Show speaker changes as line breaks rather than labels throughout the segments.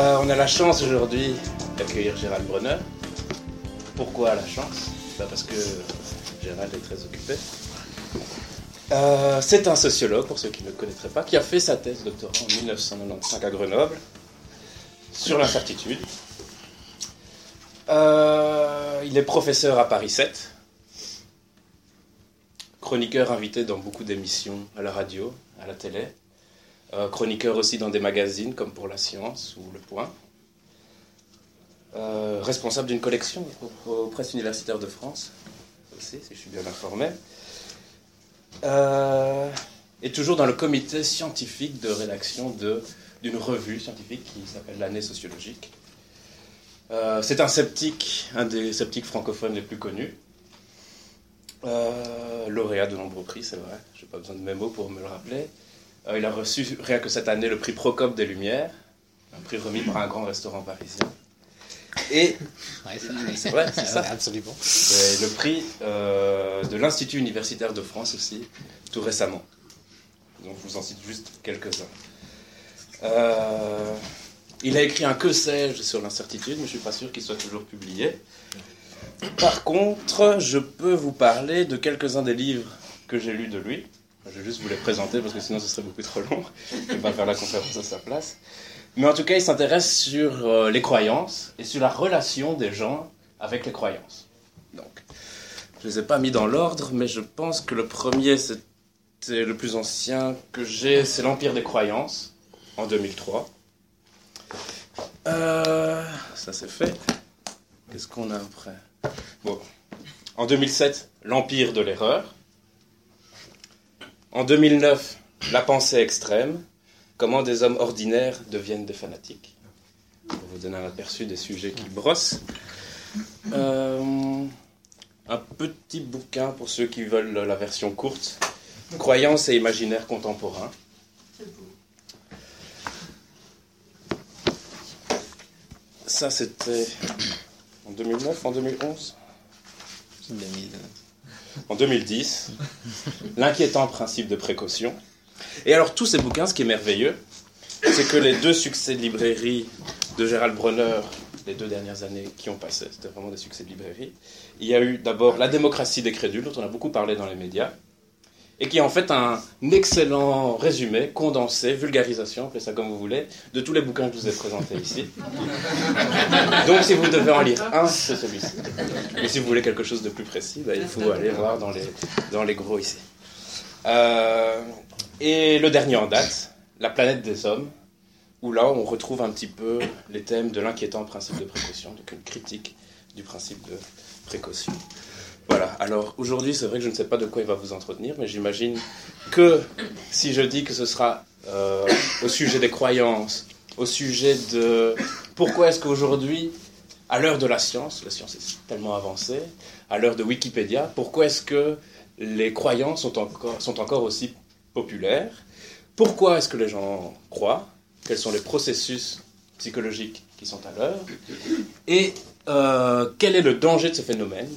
Euh, on a la chance aujourd'hui d'accueillir Gérald Brunner. Pourquoi la chance? Bah, Parce que Gérald est très occupé. Euh, c'est un sociologue, pour ceux qui ne le connaîtraient pas, qui a fait sa thèse doctorat en 1995 à Grenoble sur l'incertitude. Euh, il est professeur à Paris 7, chroniqueur invité dans beaucoup d'émissions à la radio, à la télé, euh, chroniqueur aussi dans des magazines comme Pour la Science ou Le Point, euh, responsable d'une collection aux presses universitaires de France, aussi, si je suis bien informé, et toujours dans le comité scientifique de rédaction d'une revue scientifique qui s'appelle l'année sociologique. Euh, c'est un sceptique, un des sceptiques francophones les plus connus. Euh, lauréat de nombreux prix, c'est vrai. Je n'ai pas besoin de mes mots pour me le rappeler. Euh, il a reçu, rien que cette année, le prix Procope des Lumières, un prix remis par un grand restaurant parisien. Et
c'est vrai, c'est ça. Absolument.
le prix de l'Institut universitaire de France aussi, tout récemment. Donc je vous en cite juste quelques-uns. Il a écrit un que sais-je sur l'incertitude, mais je ne suis pas sûr qu'il soit toujours publié. Par contre, je peux vous parler de quelques-uns des livres que j'ai lus de lui. Je vais juste vous les présenter parce que sinon ce serait beaucoup trop long. Je ne vais pas faire la conférence à sa place. Mais en tout cas, il s'intéresse sur euh, les croyances et sur la relation des gens avec les croyances. Donc, je ne les ai pas mis dans l'ordre, mais je pense que le premier, c'était le plus ancien que j'ai, c'est l'Empire des croyances, en 2003. Euh, ça c'est fait. Qu'est-ce qu'on a après? Bon. En 2007, l'empire de l'erreur. En 2009, la pensée extrême. Comment des hommes ordinaires deviennent des fanatiques. Pour vous donner un aperçu des sujets qui brossent. Euh, un petit bouquin pour ceux qui veulent la version courte. Croyances et imaginaires contemporains. Ça, c'était en 2009, en 2011 En 2010. L'inquiétant principe de précaution. Et alors, tous ces bouquins, ce qui est merveilleux, c'est que les deux succès de librairie de Gérald Bronner, les deux dernières années qui ont passé, c'était vraiment des succès de librairie. Il y a eu d'abord La démocratie des crédules, dont on a beaucoup parlé dans les médias, et qui est en fait un excellent résumé, condensé, vulgarisation, appelez ça comme vous voulez, de tous les bouquins que je vous ai présentés ici. Donc si vous devez en lire un, c'est celui-ci. Mais si vous voulez quelque chose de plus précis, bah, il faut aller voir dans les, dans les gros ici. Euh, et le dernier en date, La planète des hommes, où là on retrouve un petit peu les thèmes de l'inquiétant principe de précaution, donc une critique du principe de précaution. Voilà, alors aujourd'hui, c'est vrai que je ne sais pas de quoi il va vous entretenir, mais j'imagine que si je dis que ce sera euh, au sujet des croyances, au sujet de pourquoi est-ce qu'aujourd'hui, à l'heure de la science, la science est tellement avancée, à l'heure de Wikipédia, pourquoi est-ce que les croyances sont encore, aussi populaires? Pourquoi est-ce que les gens croient? Quels sont les processus psychologiques qui sont à l'heure? Et euh, quel est le danger de ce phénomène?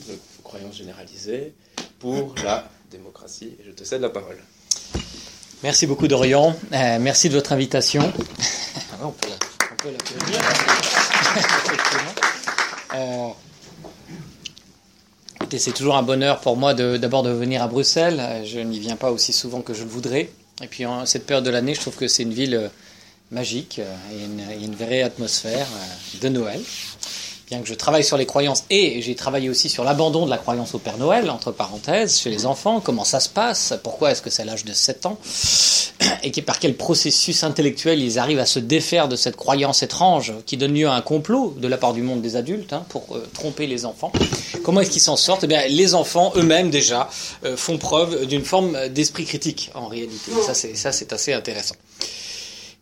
Croyance généralisée pour la démocratie. Et je te cède la parole.
Merci beaucoup Dorian. Euh, merci de votre invitation. on peut, c'est toujours un bonheur pour moi d'abord de, venir à Bruxelles. Je n'y viens pas aussi souvent que je le voudrais. Et puis en cette période de l'année, je trouve que c'est une ville euh, magique euh, et une, une vraie atmosphère de Noël bien que je travaille sur les croyances et j'ai travaillé aussi sur l'abandon de la croyance au Père Noël, entre parenthèses, chez les enfants, comment ça se passe, pourquoi est-ce que c'est l'âge de 7 ans, et par quel processus intellectuel ils arrivent à se défaire de cette croyance étrange qui donne lieu à un complot de la part du monde des adultes hein, pour euh, tromper les enfants. Comment est-ce qu'ils s'en sortent? Eh bien, les enfants eux-mêmes déjà euh, font preuve d'une forme d'esprit critique en réalité. Ça, c'est assez intéressant.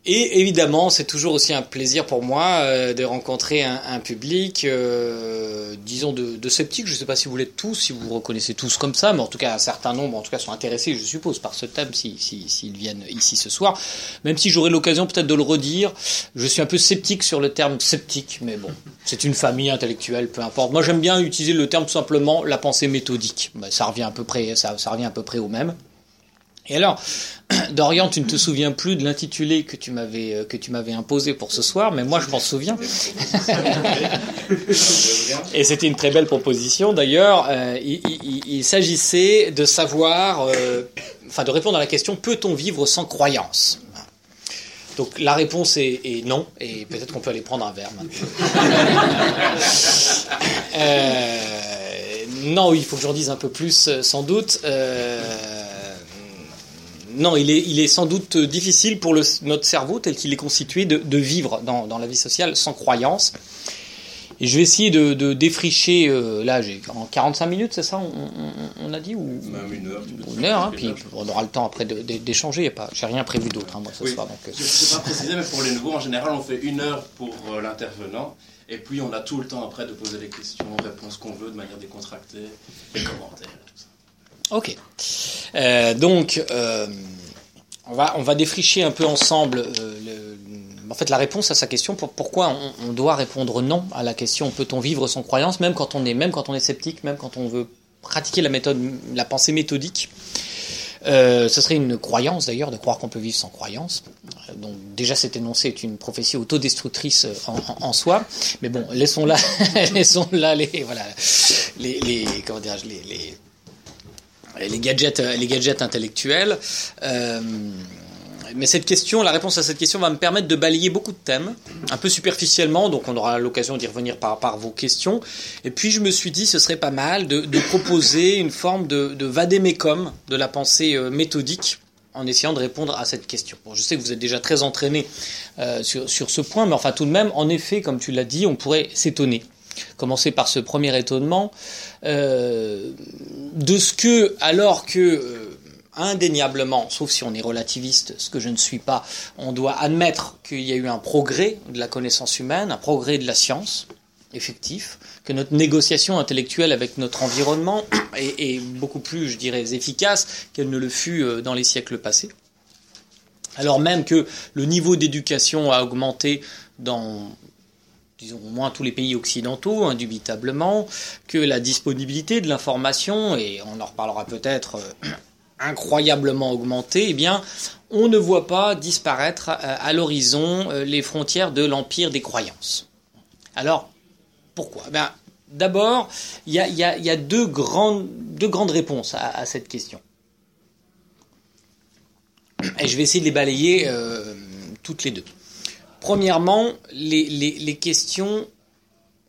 Et évidemment, c'est toujours aussi un plaisir pour moi euh, de rencontrer un, un public, euh, disons, de, de, sceptiques. Je ne sais pas si vous l'êtes tous, si vous vous reconnaissez tous comme ça, mais en tout cas, un certain nombre, en tout cas, sont intéressés, je suppose, par ce thème s'ils si, si, viennent ici ce soir. Même si j'aurai l'occasion peut-être de le redire, je suis un peu sceptique sur le terme sceptique, mais bon, c'est une famille intellectuelle, peu importe. Moi, j'aime bien utiliser le terme tout simplement la pensée méthodique. Ben, ça revient à peu près, ça, ça revient à peu près au même. Et alors, Dorian, tu ne te souviens plus de l'intitulé que tu m'avais euh, que tu m'avais imposé pour ce soir, mais moi je m'en souviens. Et c'était une très belle proposition. D'ailleurs, euh, il, s'agissait de savoir, euh, enfin de répondre à la question peut-on vivre sans croyance? Donc la réponse est, non, et peut-être qu'on peut aller prendre un verre maintenant. non, il faut que j'en dise un peu plus, sans doute non, il est, il est sans doute difficile pour le, notre cerveau tel qu'il est constitué de, vivre dans, la vie sociale sans croyance. Et je vais essayer de, défricher, euh, là j'ai en 45 minutes, c'est ça on, a dit ou?
Même une heure.
Une heure, hein, puis on aura le temps après d'échanger. J'ai rien prévu d'autre hein, moi ce soir. Donc,
euh. Je ne sais pas préciser, mais pour les nouveaux, en général, on fait une heure pour euh, l'intervenant. Et puis on a tout le temps après de poser les questions, réponses qu'on veut de manière décontractée, les commentaires.
Ok. Euh, donc, euh, on, va, on va défricher un peu ensemble euh, en fait, la réponse à sa question pour pourquoi on, doit répondre non à la question peut-on vivre sans croyance, même quand on est, même quand on est sceptique, même quand on veut pratiquer la méthode, la pensée méthodique. ce serait une croyance d'ailleurs de croire qu'on peut vivre sans croyance. Donc déjà cet énoncé est une prophétie autodestructrice en, soi. Mais bon, laissons là, laissons là les voilà comment les, les les gadgets, euh, les gadgets intellectuels. Euh, mais cette question, la réponse à cette question va me permettre de balayer beaucoup de thèmes, un peu superficiellement, donc on aura l'occasion d'y revenir par, vos questions. Et puis je me suis dit, ce serait pas mal de, proposer une forme de, de vadémécum de la pensée euh, méthodique en essayant de répondre à cette question. Bon, je sais que vous êtes déjà très entraîné sur, sur, ce point, mais enfin tout de même, en effet, comme tu l'as dit, on pourrait s'étonner. Commencer par ce premier étonnement euh, de ce que, alors que euh, indéniablement, sauf si on est relativiste, ce que je ne suis pas, on doit admettre qu'il y a eu un progrès de la connaissance humaine, un progrès de la science, effectif, que notre négociation intellectuelle avec notre environnement est, beaucoup plus, je dirais, efficace qu'elle ne le fut euh, dans les siècles passés. Alors même que le niveau d'éducation a augmenté dans disons au moins tous les pays occidentaux, indubitablement, que la disponibilité de l'information, et on en reparlera peut-être, euh, incroyablement augmentée, eh bien, on ne voit pas disparaître euh, à l'horizon euh, les frontières de l'empire des croyances. Alors, pourquoi? Ben, D'abord, il y a, deux, grandes, deux grandes réponses à, cette question. Et je vais essayer de les balayer toutes les deux. Premièrement, les, questions,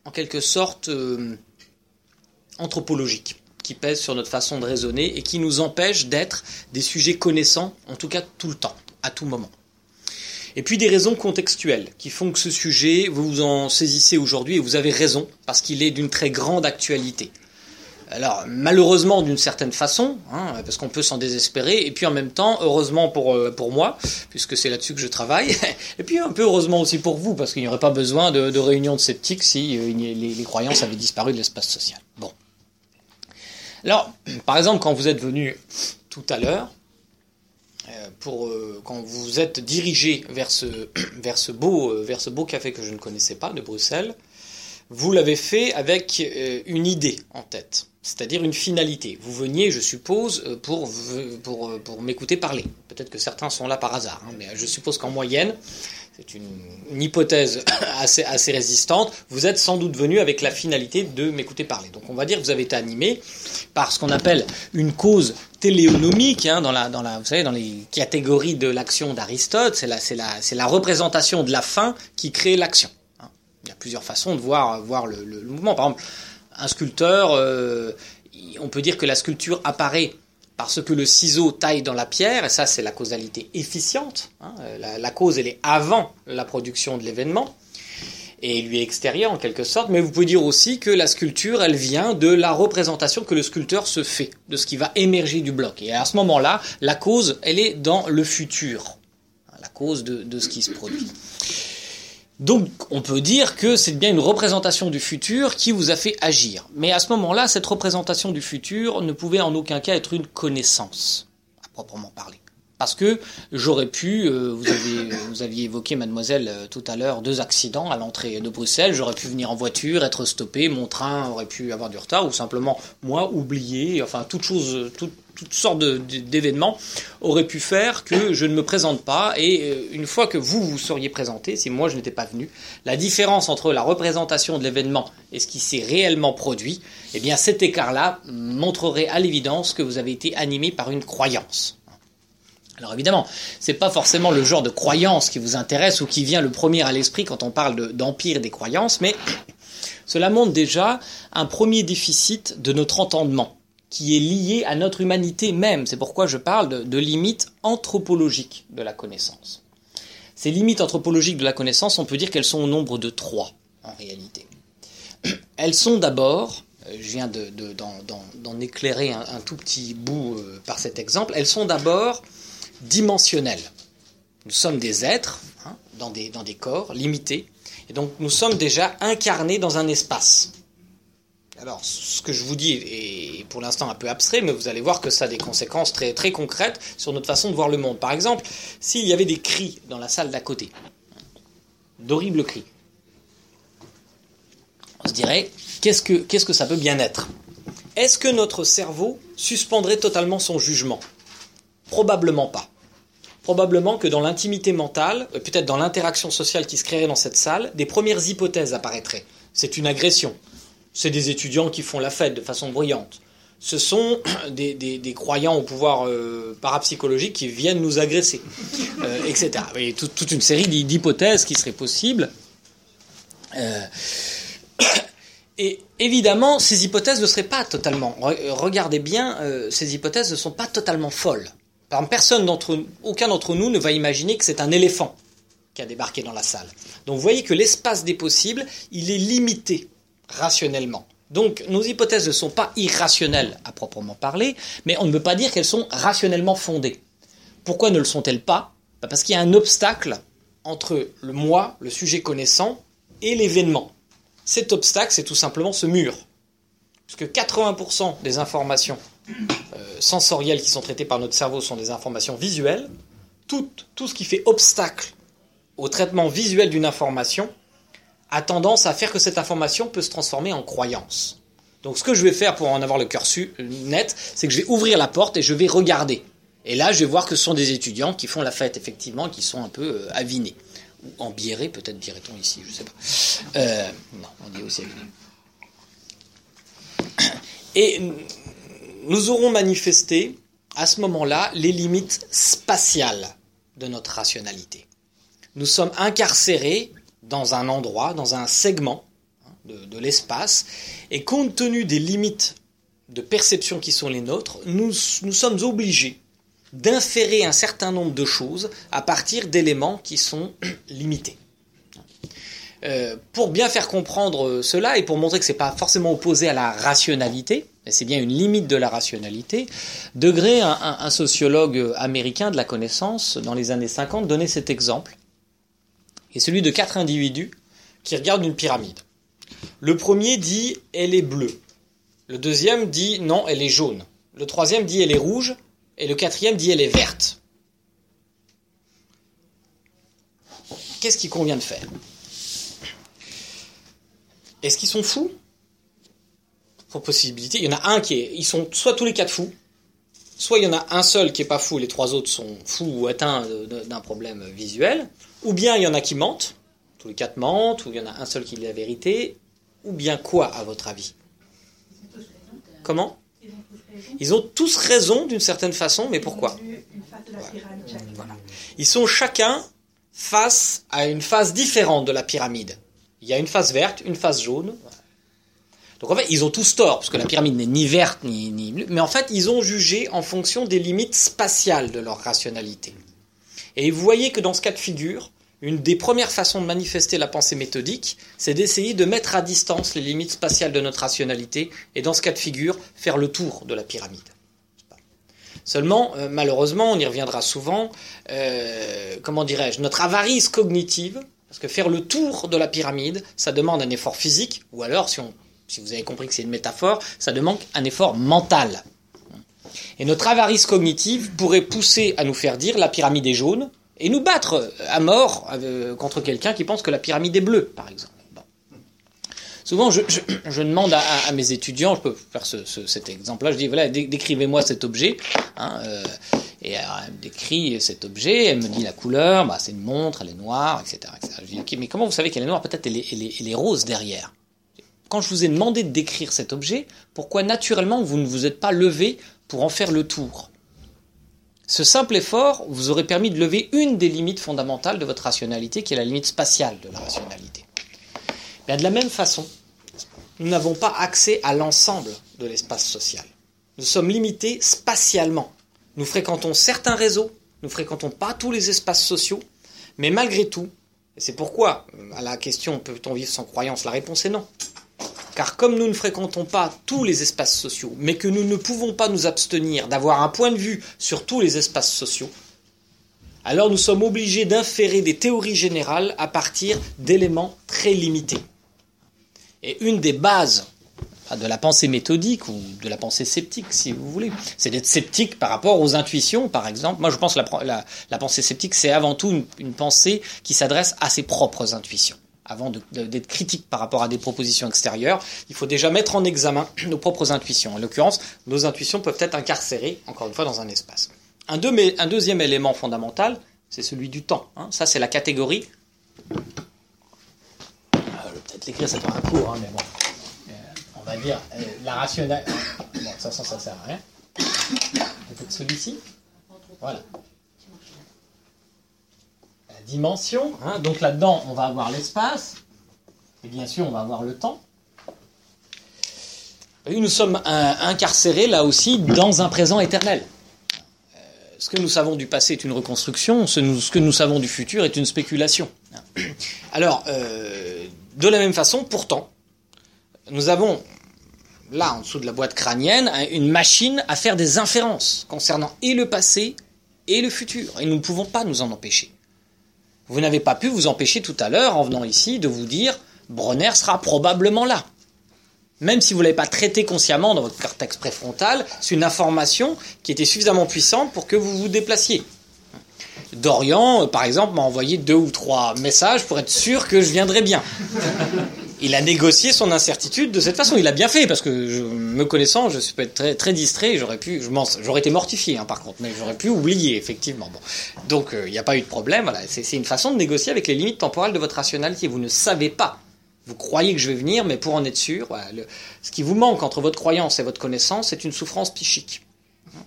en quelque sorte, euh, anthropologiques, qui pèsent sur notre façon de raisonner et qui nous empêchent d'être des sujets connaissants, en tout cas tout le temps, à tout moment. Et puis des raisons contextuelles qui font que ce sujet, vous vous en saisissez aujourd'hui et vous avez raison, parce qu'il est d'une très grande actualité. Alors malheureusement d'une certaine façon, hein, parce qu'on peut s'en désespérer, et puis en même temps, heureusement pour, euh, pour moi, puisque c'est là-dessus que je travaille, et puis un peu heureusement aussi pour vous, parce qu'il n'y aurait pas besoin de, réunions de sceptiques si euh, les, croyances avaient disparu de l'espace social. Bon. Alors, par exemple, quand vous êtes venu tout à l'heure, euh, quand vous êtes dirigé vers ce, vers, ce beau, vers ce beau café que je ne connaissais pas de Bruxelles, vous l'avez fait avec une idée en tête c'est-à-dire une finalité. Vous veniez, je suppose, euh, pour, pour, euh, pour m'écouter parler. Peut-être que certains sont là par hasard, hein, mais je suppose qu'en moyenne, c'est une, hypothèse assez, assez résistante, vous êtes sans doute venu avec la finalité de m'écouter parler. Donc on va dire que vous avez été animé par ce qu'on appelle une cause téléonomique, hein, dans, la, dans, la, vous savez, dans les catégories de l'action d'Aristote, c'est la, la, la représentation de la fin qui crée l'action. Hein. Il y a plusieurs façons de voir, voir le, le mouvement. Par exemple, un sculpteur, euh, on peut dire que la sculpture apparaît parce que le ciseau taille dans la pierre, et ça c'est la causalité efficiente, hein. la, cause elle est avant la production de l'événement, et lui est extérieure en quelque sorte, mais vous pouvez dire aussi que la sculpture elle vient de la représentation que le sculpteur se fait, de ce qui va émerger du bloc. Et à ce moment-là, la cause elle est dans le futur, la cause de ce qui se produit. Donc on peut dire que c'est bien une représentation du futur qui vous a fait agir. Mais à ce moment-là, cette représentation du futur ne pouvait en aucun cas être une connaissance, à proprement parler. Parce que j'aurais pu, euh, vous, avez, vous aviez évoqué, mademoiselle, euh, tout à l'heure, deux accidents à l'entrée de Bruxelles. J'aurais pu venir en voiture, être stoppé, mon train aurait pu avoir du retard, ou simplement, moi, oublier, enfin, toute chose, toute, toutes sortes d'événements auraient pu faire que je ne me présente pas. Et euh, une fois que vous vous seriez présenté, si moi je n'étais pas venu, la différence entre la représentation de l'événement et ce qui s'est réellement produit, eh bien cet écart-là montrerait à l'évidence que vous avez été animé par une croyance. Alors évidemment, c'est pas forcément le genre de croyance qui vous intéresse ou qui vient le premier à l'esprit quand on parle d'empire des croyances, mais cela montre déjà un premier déficit de notre entendement qui est lié à notre humanité même. C'est pourquoi je parle de, limites anthropologiques de la connaissance. Ces limites anthropologiques de la connaissance, on peut dire qu'elles sont au nombre de trois, en réalité. Elles sont d'abord, euh, je viens d'en éclairer un, tout petit bout euh, par cet exemple, elles sont d'abord dimensionnelles. Nous sommes des êtres hein, dans des corps limités, et donc nous sommes déjà incarnés dans un espace. Alors, ce que je vous dis est pour l'instant un peu abstrait, mais vous allez voir que ça a des conséquences très, concrètes sur notre façon de voir le monde. Par exemple, s'il y avait des cris dans la salle d'à côté, d'horribles cris, on se dirait, qu'est-ce que, qu'est-ce que ça peut bien être? Est-ce que notre cerveau suspendrait totalement son jugement? Probablement pas. Probablement que dans l'intimité mentale, euh, peut-être dans l'interaction sociale qui se créerait dans cette salle, des premières hypothèses apparaîtraient. C'est une agression c'est des étudiants qui font la fête de façon bruyante. Ce sont des, croyants au pouvoir euh, parapsychologique qui viennent nous agresser, euh, etc. Il toute une série d'hypothèses qui seraient possibles. Euh, et évidemment, ces hypothèses ne seraient pas totalement. Regardez bien, ces hypothèses ne sont pas totalement folles. Personne d'entre, aucun d'entre nous ne va imaginer que c'est un éléphant qui a débarqué dans la salle. Donc vous voyez que l'espace des possibles, il est limité rationnellement. Donc nos hypothèses ne sont pas irrationnelles à proprement parler, mais on ne peut pas dire qu'elles sont rationnellement fondées. Pourquoi ne le sont-elles pas? Bah, Parce qu'il y a un obstacle entre le moi, le sujet connaissant, et l'événement. Cet obstacle, c'est tout simplement ce mur. Puisque 80% des informations euh, sensorielles qui sont traitées par notre cerveau sont des informations visuelles, tout, tout ce qui fait obstacle au traitement visuel d'une information a tendance à faire que cette information peut se transformer en croyance. Donc ce que je vais faire pour en avoir le cœur net, c'est que je vais ouvrir la porte et je vais regarder. Et là, je vais voir que ce sont des étudiants qui font la fête, effectivement, qui sont un peu euh, avinés. Ou embiérés, peut-être dirait-on ici, je ne sais pas. Euh, non, on dit aussi avinés. Et nous aurons manifesté, à ce moment-là, les limites spatiales de notre rationalité. Nous sommes incarcérés dans un endroit, dans un segment hein, de, l'espace, et compte tenu des limites de perception qui sont les nôtres, nous, nous sommes obligés d'inférer un certain nombre de choses à partir d'éléments qui sont limités. Euh, pour bien faire comprendre cela et pour montrer que ce n'est pas forcément opposé à la rationalité, mais c'est bien une limite de la rationalité, Degré, un, un, sociologue américain de la connaissance, dans les années 50, donnait cet exemple et celui de quatre individus qui regardent une pyramide. Le premier dit elle est bleue. Le deuxième dit non, elle est jaune. Le troisième dit elle est rouge. Et le quatrième dit elle est verte. Qu'est-ce qu'il convient de faire? Est-ce qu'ils sont fous? Pour possibilité, il y en a un qui est. Ils sont soit tous les quatre fous, soit il y en a un seul qui est pas fou, les trois autres sont fous ou atteints d'un problème visuel, ou bien il y en a qui mentent, tous les quatre mentent, ou il y en a un seul qui dit la vérité, ou bien quoi à votre avis? Comment? Ils ont tous raison d'une certaine façon, mais pourquoi? Ils sont chacun face à une phase différente de la pyramide. Il y a une face verte, une face jaune. Donc en fait, ils ont tous tort, parce que la pyramide n'est ni verte ni, ni bleue, mais en fait, ils ont jugé en fonction des limites spatiales de leur rationalité. Et vous voyez que dans ce cas de figure, une des premières façons de manifester la pensée méthodique, c'est d'essayer de mettre à distance les limites spatiales de notre rationalité, et dans ce cas de figure, faire le tour de la pyramide. Seulement, euh, malheureusement, on y reviendra souvent, euh, comment dirais-je, notre avarice cognitive, parce que faire le tour de la pyramide, ça demande un effort physique, ou alors, si vous avez compris que c'est une métaphore, ça demande un effort mental. Et notre avarice cognitive pourrait pousser à nous faire dire la pyramide est jaune et nous battre à mort euh, contre quelqu'un qui pense que la pyramide est bleue, par exemple. Souvent, je, demande à, mes étudiants, je peux faire cet exemple-là, je dis voilà, décrivez-moi cet objet. Hein, euh, et elle me décrit cet objet, elle me dit la couleur, bah, c'est une montre, elle est noire, etc. Je dis ok, mais comment vous savez qu'elle est noire? Peut-être elle, elle, est rose derrière. Quand je vous ai demandé de décrire cet objet, pourquoi naturellement vous ne vous êtes pas levé pour en faire le tour ce simple effort vous aurait permis de lever une des limites fondamentales de votre rationalité, qui est la limite spatiale de la rationalité. De la même façon, nous n'avons pas accès à l'ensemble de l'espace social. Nous sommes limités spatialement. Nous fréquentons certains réseaux, nous fréquentons pas tous les espaces sociaux, mais malgré tout, et c'est pourquoi à la question peut-on vivre sans croyance, la réponse est non. Car comme nous ne fréquentons pas tous les espaces sociaux, mais que nous ne pouvons pas nous abstenir d'avoir un point de vue sur tous les espaces sociaux, alors nous sommes obligés d'inférer des théories générales à partir d'éléments très limités. Et une des bases de la pensée méthodique ou de la pensée sceptique, si vous voulez, c'est d'être sceptique par rapport aux intuitions, par exemple. Moi, je pense que la, pensée sceptique, c'est avant tout une pensée qui s'adresse à ses propres intuitions. Avant d'être critique par rapport à des propositions extérieures, il faut déjà mettre en examen nos propres intuitions. En l'occurrence, nos intuitions peuvent être incarcérées, encore une fois, dans un espace. Un, deuxième élément fondamental, c'est celui du temps. Hein. Ça, c'est la catégorie peut-être l'écrire, ça un cours, hein, mais bon. Euh, on va dire euh, la rationale. Bon, façon, ça sert à rien. Peut-être celui-ci. Voilà. Dimension. Hein, donc là-dedans, on va avoir l'espace. Et bien sûr, on va avoir le temps. Nous sommes incarcérés là aussi dans un présent éternel. Euh, ce que nous savons du passé est une reconstruction, ce, que nous savons du futur est une spéculation. Alors, euh, de la même façon, pourtant, nous avons là, en dessous de la boîte crânienne, une machine à faire des inférences concernant et le passé et le futur. Et nous ne pouvons pas nous en empêcher. Vous n'avez pas pu vous empêcher tout à l'heure, en venant ici, de vous dire Bronner sera probablement là. Même si vous ne l'avez pas traité consciemment dans votre cortex préfrontal, c'est une information qui était suffisamment puissante pour que vous vous déplaciez. Dorian, euh, par exemple, m'a envoyé deux ou trois messages pour être sûr que je viendrais bien. Il a négocié son incertitude de cette façon. Il a bien fait parce que me connaissant, je suis très, très distrait. J'aurais pu, j'aurais été mortifié hein, par contre, mais j'aurais pu oublier effectivement. Bon. Donc euh, il n'y a pas eu de problème. Voilà. C'est une façon de négocier avec les limites temporelles de votre rationalité. Vous ne savez pas. Vous croyez que je vais venir, mais pour en être sûr, ce qui vous manque entre votre croyance et votre connaissance, c'est une souffrance psychique.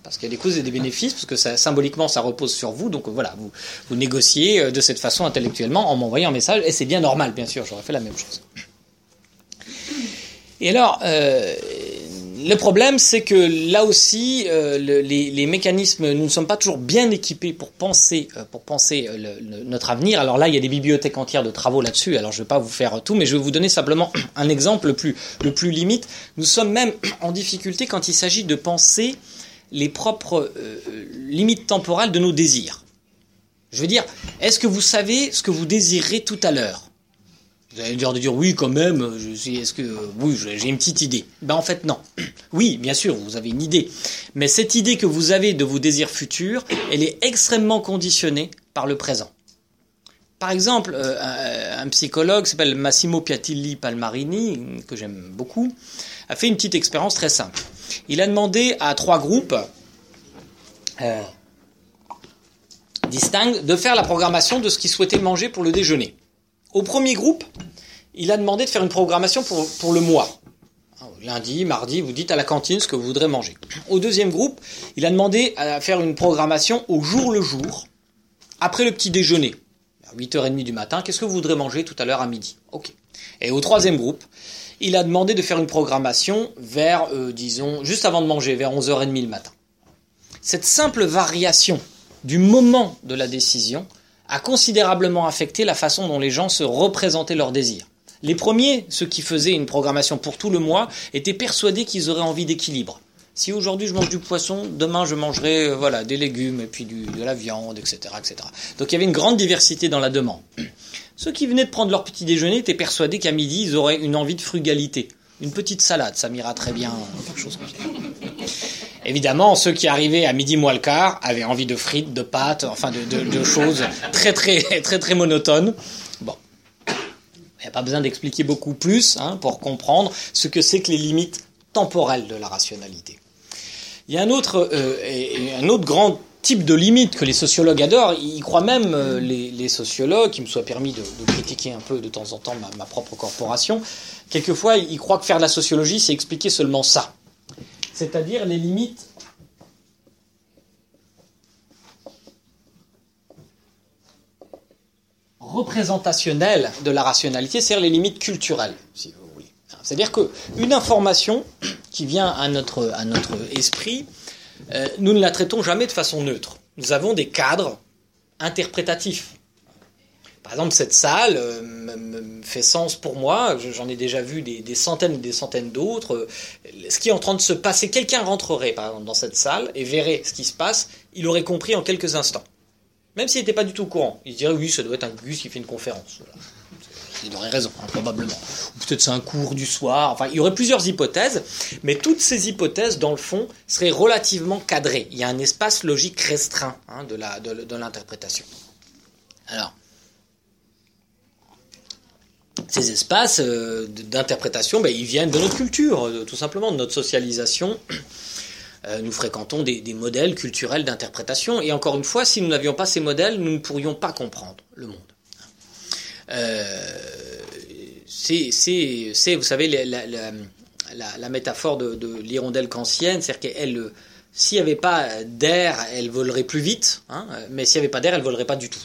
Parce qu'il y a des causes et des bénéfices, parce que ça, symboliquement ça repose sur vous, donc voilà, vous, vous négociez euh, de cette façon intellectuellement en m'envoyant un message, et c'est bien normal, bien sûr, j'aurais fait la même chose. Et alors, euh, le problème, c'est que là aussi, euh, les, mécanismes, nous ne sommes pas toujours bien équipés pour penser, pour penser notre avenir. Alors là, il y a des bibliothèques entières de travaux là-dessus. Alors je ne vais pas vous faire tout, mais je vais vous donner simplement un exemple le plus, le plus limite. Nous sommes même en difficulté quand il s'agit de penser les propres euh, limites temporelles de nos désirs. Je veux dire, est-ce que vous savez ce que vous désirez tout à l'heure? Vous allez dire de dire oui quand même. Est-ce que oui, j'ai une petite idée. Ben en fait non. Oui, bien sûr, vous avez une idée, mais cette idée que vous avez de vos désirs futurs, elle est extrêmement conditionnée par le présent. Par exemple, euh, un, psychologue s'appelle Massimo Piattilli Palmarini, que j'aime beaucoup, a fait une petite expérience très simple. Il a demandé à trois groupes euh, distincts de faire la programmation de ce qu'ils souhaitaient manger pour le déjeuner. Au premier groupe, il a demandé de faire une programmation pour, le mois. Lundi, mardi, vous dites à la cantine ce que vous voudrez manger. Au deuxième groupe, il a demandé à faire une programmation au jour le jour, après le petit déjeuner. À 8h30 du matin, qu'est-ce que vous voudrez manger tout à l'heure à midi? Et au troisième groupe, il a demandé de faire une programmation vers, euh, disons, juste avant de manger, vers 11h30 le matin. Cette simple variation du moment de la décision a considérablement affecté la façon dont les gens se représentaient leurs désirs. Les premiers, ceux qui faisaient une programmation pour tout le mois, étaient persuadés qu'ils auraient envie d'équilibre. Si aujourd'hui je mange du poisson, demain je mangerai euh, voilà des légumes et puis de la viande, etc., etc. Donc il y avait une grande diversité dans la demande. Ceux qui venaient de prendre leur petit déjeuner étaient persuadés qu'à midi, ils auraient une envie de frugalité. Une petite salade, ça m'ira très bien. Évidemment, ceux qui arrivaient à midi moins le quart avaient envie de frites, de pâtes, enfin de, choses très très très très monotones. Bon, il n'y a pas besoin d'expliquer beaucoup plus hein, pour comprendre ce que c'est que les limites temporelles de la rationalité. Il y a un autre, euh, un autre grand type de limite que les sociologues adorent. Ils croient même, euh, les, sociologues, qui me soit permis de, critiquer un peu de temps en temps ma, propre corporation, quelquefois ils croient que faire de la sociologie, c'est expliquer seulement ça. C'est-à-dire les limites représentationnelles de la rationalité, c'est-à-dire les limites culturelles, si vous voulez. C'est-à-dire qu'une information qui vient à notre, esprit, euh, nous ne la traitons jamais de façon neutre. Nous avons des cadres interprétatifs. Par exemple, cette salle euh, fait sens pour moi. J'en ai déjà vu des, centaines et des centaines d'autres. Euh, ce qui est en train de se passer, quelqu'un rentrerait par exemple dans cette salle et verrait ce qui se passe. Il aurait compris en quelques instants. Même s'il n'était pas du tout au courant. Il dirait oui, ça doit être un Gus qui fait une conférence il aurait raison, hein, probablement. Ou peut-être c'est un cours du soir. Enfin, il y aurait plusieurs hypothèses, mais toutes ces hypothèses, dans le fond, seraient relativement cadrées. Il y a un espace logique restreint hein, de, l'interprétation. Alors, ces espaces euh, d'interprétation, ben, ils viennent de notre culture, euh, tout simplement, de notre socialisation. Euh, nous fréquentons des, modèles culturels d'interprétation, et encore une fois, si nous n'avions pas ces modèles, nous ne pourrions pas comprendre le monde. Euh, c'est, vous savez, la, métaphore de, de l'hirondelle kantienne, c'est-à-dire qu'elle, s'il n'y avait pas d'air, elle volerait plus vite, hein, mais s'il n'y avait pas d'air, elle volerait pas du tout.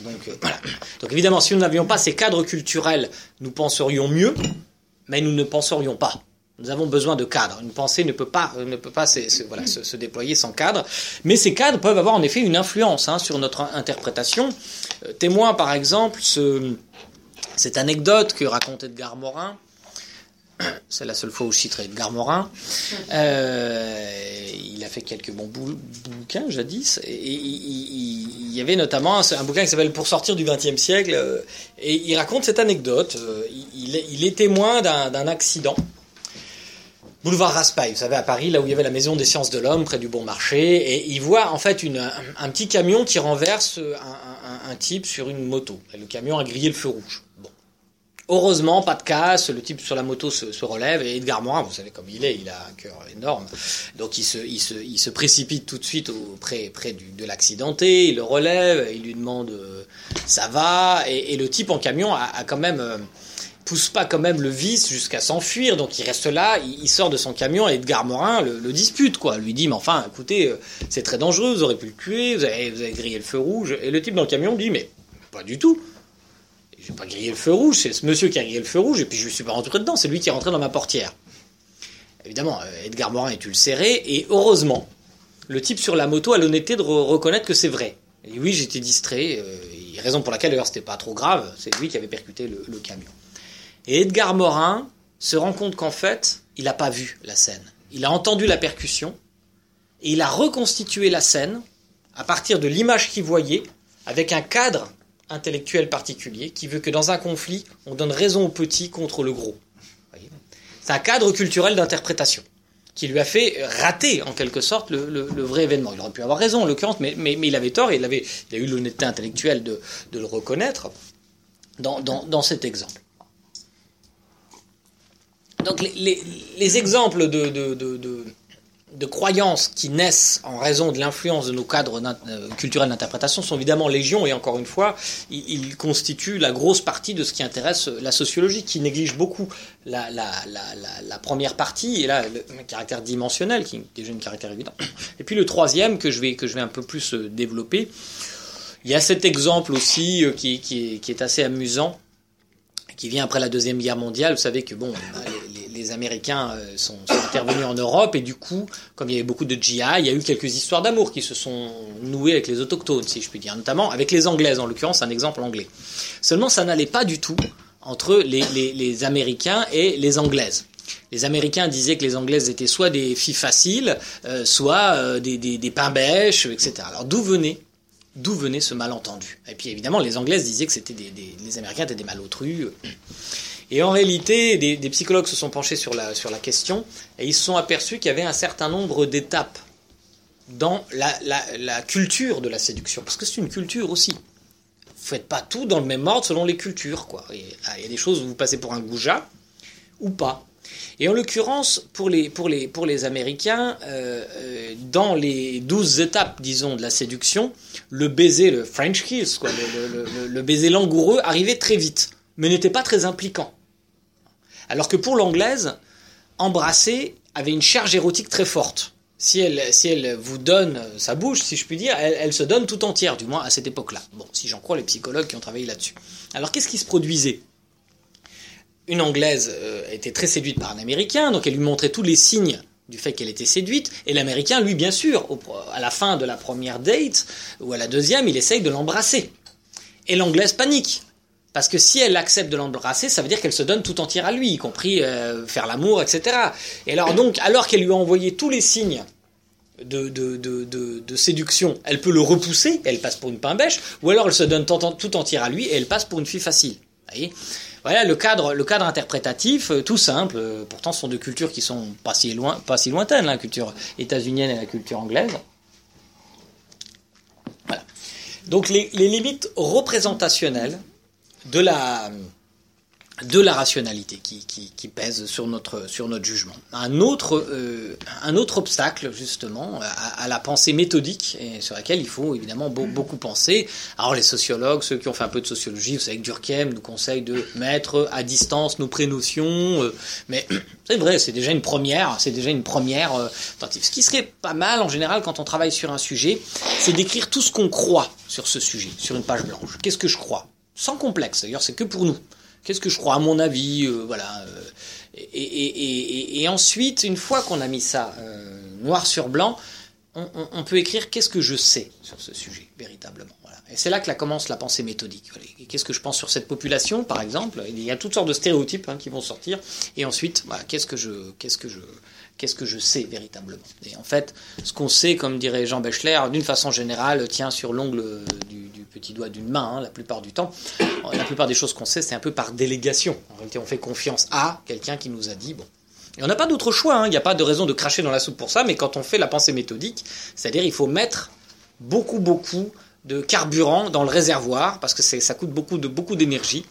Donc, euh, voilà. Donc évidemment, si nous n'avions pas ces cadres culturels, nous penserions mieux, mais nous ne penserions pas. Nous avons besoin de cadres. Une pensée ne peut pas, ne peut pas se, déployer sans cadre. Mais ces cadres peuvent avoir en effet une influence hein, sur notre interprétation. Euh, témoin, par exemple, ce, cette anecdote que raconte Edgar Morin. C'est la seule fois où je citerai Edgar Morin. Euh, il a fait quelques bons bouquins jadis. Et, il, y avait notamment un, bouquin qui s'appelle Pour sortir du XXe siècle. Euh, et il raconte cette anecdote. Il, il est témoin d'un accident boulevard Raspail, vous savez, à Paris, là où il y avait la maison des sciences de l'homme, près du bon marché, et il voit en fait un, petit camion qui renverse un, type sur une moto. Le camion a grillé le feu rouge. Heureusement, pas de casse, le type sur la moto se, relève, et Edgar Morin, vous savez comme il est, il a un cœur énorme, donc il se, précipite tout de suite auprès près de l'accidenté, il le relève, il lui demande euh, ça va, et, le type en camion a, a quand même... Euh, pousse pas quand même le vice jusqu'à s'enfuir, donc il reste là, il, sort de son camion et Edgar Morin le, dispute, quoi. Lui dit, mais enfin, écoutez, euh, c'est très dangereux, vous aurez pu le tuer, vous avez, grillé le feu rouge. Et le type dans le camion dit, mais pas du tout. Je n'ai pas grillé le feu rouge, c'est ce monsieur qui a grillé le feu rouge, et puis je ne suis pas rentré dedans, c'est lui qui est rentré dans ma portière. Évidemment, euh, Edgar Morin est ulcéré, et heureusement, le type sur la moto a l'honnêteté de reconnaître que c'est vrai. Et oui, j'étais distrait, euh, raison pour laquelle d'ailleurs c'était pas trop grave, c'est lui qui avait percuté le camion. Et Edgar Morin se rend compte qu'en fait, il n'a pas vu la scène. Il a entendu la percussion et il a reconstitué la scène à partir de l'image qu'il voyait avec un cadre intellectuel particulier qui veut que dans un conflit, on donne raison au petit contre le gros. C'est un cadre culturel d'interprétation qui lui a fait rater en quelque sorte le, vrai événement. Il aurait pu avoir raison en l'occurrence, mais, mais, il avait tort et il, avait, a eu l'honnêteté intellectuelle de, le reconnaître dans cet exemple. Donc les, exemples de, croyances qui naissent en raison de l'influence de nos cadres euh, culturels d'interprétation sont évidemment légion et encore une fois, ils, constituent la grosse partie de ce qui intéresse la sociologie, qui néglige beaucoup la, première partie et là le, caractère dimensionnel, qui est déjà un caractère évident. Et puis le troisième que je vais, que je vais un peu plus euh, développer, il y a cet exemple aussi euh, qui, qui est assez amusant qui vient après la Deuxième Guerre mondiale. Vous savez que bon, Américains euh, sont, intervenus en Europe et du coup, comme il y avait beaucoup de GI, il y a eu quelques histoires d'amour qui se sont nouées avec les autochtones, si je puis dire, notamment avec les Anglaises, en l'occurrence un exemple anglais. Seulement, ça n'allait pas du tout entre les, Américains et les Anglaises. Les Américains disaient que les Anglaises étaient soit des filles faciles, euh, soit euh, des, des, pains bêches, etc. Alors d'où venait d'où venait ce malentendu? Et puis évidemment, les Anglaises disaient que c'était des, les Américains étaient des malotrus. Et en réalité, des, psychologues se sont penchés sur la, sur la question et ils se sont aperçus qu'il y avait un certain nombre d'étapes dans la, culture de la séduction, parce que c'est une culture aussi. Vous faites pas tout dans le même ordre selon les cultures, quoi. Ah, il y a des choses où vous passez pour un goujat ou pas. Et en l'occurrence, pour les, pour les, pour les Américains, euh, euh, dans les douze étapes, disons, de la séduction, le baiser, le French kiss, quoi, le, le baiser langoureux, arrivait très vite, mais n'était pas très impliquant. Alors que pour l'anglaise, embrasser avait une charge érotique très forte. Si elle, si elle vous donne sa bouche, si je puis dire, elle, se donne tout entière, du moins à cette époque-là. Bon, si j'en crois les psychologues qui ont travaillé là-dessus. Alors qu'est-ce qui se produisait? Une Anglaise euh, était très séduite par un Américain, donc elle lui montrait tous les signes du fait qu'elle était séduite, et l'Américain, lui, bien sûr, à la fin de la première date, ou à la deuxième, il essaye de l'embrasser. Et l'Anglaise panique. Parce que si elle accepte de l'embrasser, ça veut dire qu'elle se donne tout entière à lui, y compris euh, faire l'amour, etc. Et alors donc, alors qu'elle lui a envoyé tous les signes de, de, séduction, elle peut le repousser, elle passe pour une pain bêche, ou alors elle se donne tout entière à lui et elle passe pour une fille facile. Voyez? Voilà le cadre, le cadre interprétatif, euh, tout simple. Euh, pourtant, ce sont deux cultures qui sont pas si, loin, pas si lointaines, la culture états-unienne et la culture anglaise. Voilà. Donc les limites représentationnelles de la, de la rationalité qui, qui, pèse sur notre, sur notre jugement. Un autre, euh, un autre obstacle, justement, à, la pensée méthodique, et sur laquelle il faut évidemment beaucoup penser. Alors, les sociologues, ceux qui ont fait un peu de sociologie, vous savez que Durkheim nous conseille de mettre à distance nos prénotions, euh, mais c'est vrai, c'est déjà une première, c'est déjà une première euh, tentative. Ce qui serait pas mal, en général, quand on travaille sur un sujet, c'est d'écrire tout ce qu'on croit sur ce sujet, sur une page blanche. Qu'est-ce que je crois? Sans complexe. D'ailleurs, c'est que pour nous. Qu'est-ce que je crois à mon avis, euh, voilà. Euh, et, ensuite, une fois qu'on a mis ça euh, noir sur blanc, on, peut écrire qu'est-ce que je sais sur ce sujet véritablement. Et c'est là que commence la pensée méthodique. Qu'est-ce que je pense sur cette population, par exemple? Il y a toutes sortes de stéréotypes hein, qui vont sortir. Et ensuite, qu'est-ce que je, qu'est-ce que je, qu'est-ce que je sais véritablement Et en fait, ce qu'on sait, comme dirait Jean Bechler, d'une façon générale, tient sur l'ongle du, petit doigt d'une main, hein, la plupart du temps. La plupart des choses qu'on sait, c'est un peu par délégation. En réalité, on fait confiance à quelqu'un qui nous a dit, bon. Et on n'a pas d'autre choix, hein. il n'y a pas de raison de cracher dans la soupe pour ça, mais quand on fait la pensée méthodique, c'est-à-dire il faut mettre beaucoup, beaucoup de carburant dans le réservoir, parce que ça coûte beaucoup de beaucoup d'énergie,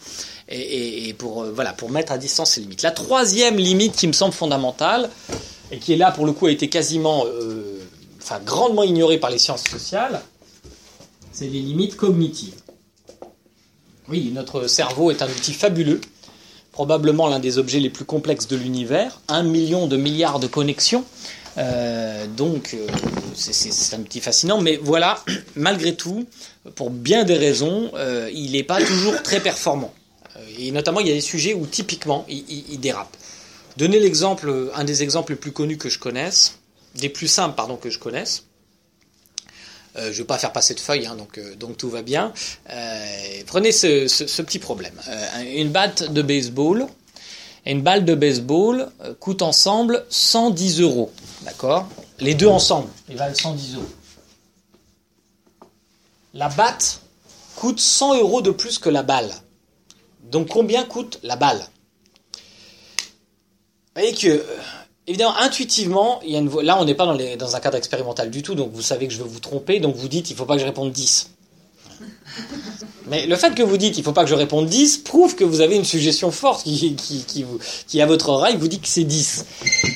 et, pour, euh, voilà, pour mettre à distance ces limites. La troisième limite qui me semble fondamentale, et qui est là pour le coup a été quasiment, euh, enfin grandement ignorée par les sciences sociales, c'est les limites cognitives. Oui, notre cerveau est un outil fabuleux, probablement l'un des objets les plus complexes de l'univers, un million de milliards de connexions. Euh, donc euh, c'est un outil fascinant, mais voilà, malgré tout, pour bien des raisons, il n'est pas toujours très performant. Et notamment, il y a des sujets où typiquement, il dérape. Donner l'exemple, un des exemples les plus connus que je connaisse, des plus simples, pardon, que je connaisse. Euh, je ne vais pas faire passer de feuille, hein, donc, euh, donc tout va bien. Euh, prenez ce, petit problème. une batte de baseball et une balle de baseball coûtent ensemble 110 euros. D'accord? Les deux ensemble, ils valent 110 euros. La batte coûte 100 euros de plus que la balle. Donc combien coûte la balle? Voyez que, euh, évidemment, intuitivement, il y a une là, on n'est pas dans, les, dans, un cadre expérimental du tout, donc vous savez que je veux vous tromper, donc vous dites, il ne faut pas que je réponde 10. Mais le fait que vous dites, il ne faut pas que je réponde 10, prouve que vous avez une suggestion forte qui, qui, qui, vous, qui à votre oreille vous dit que c'est 10.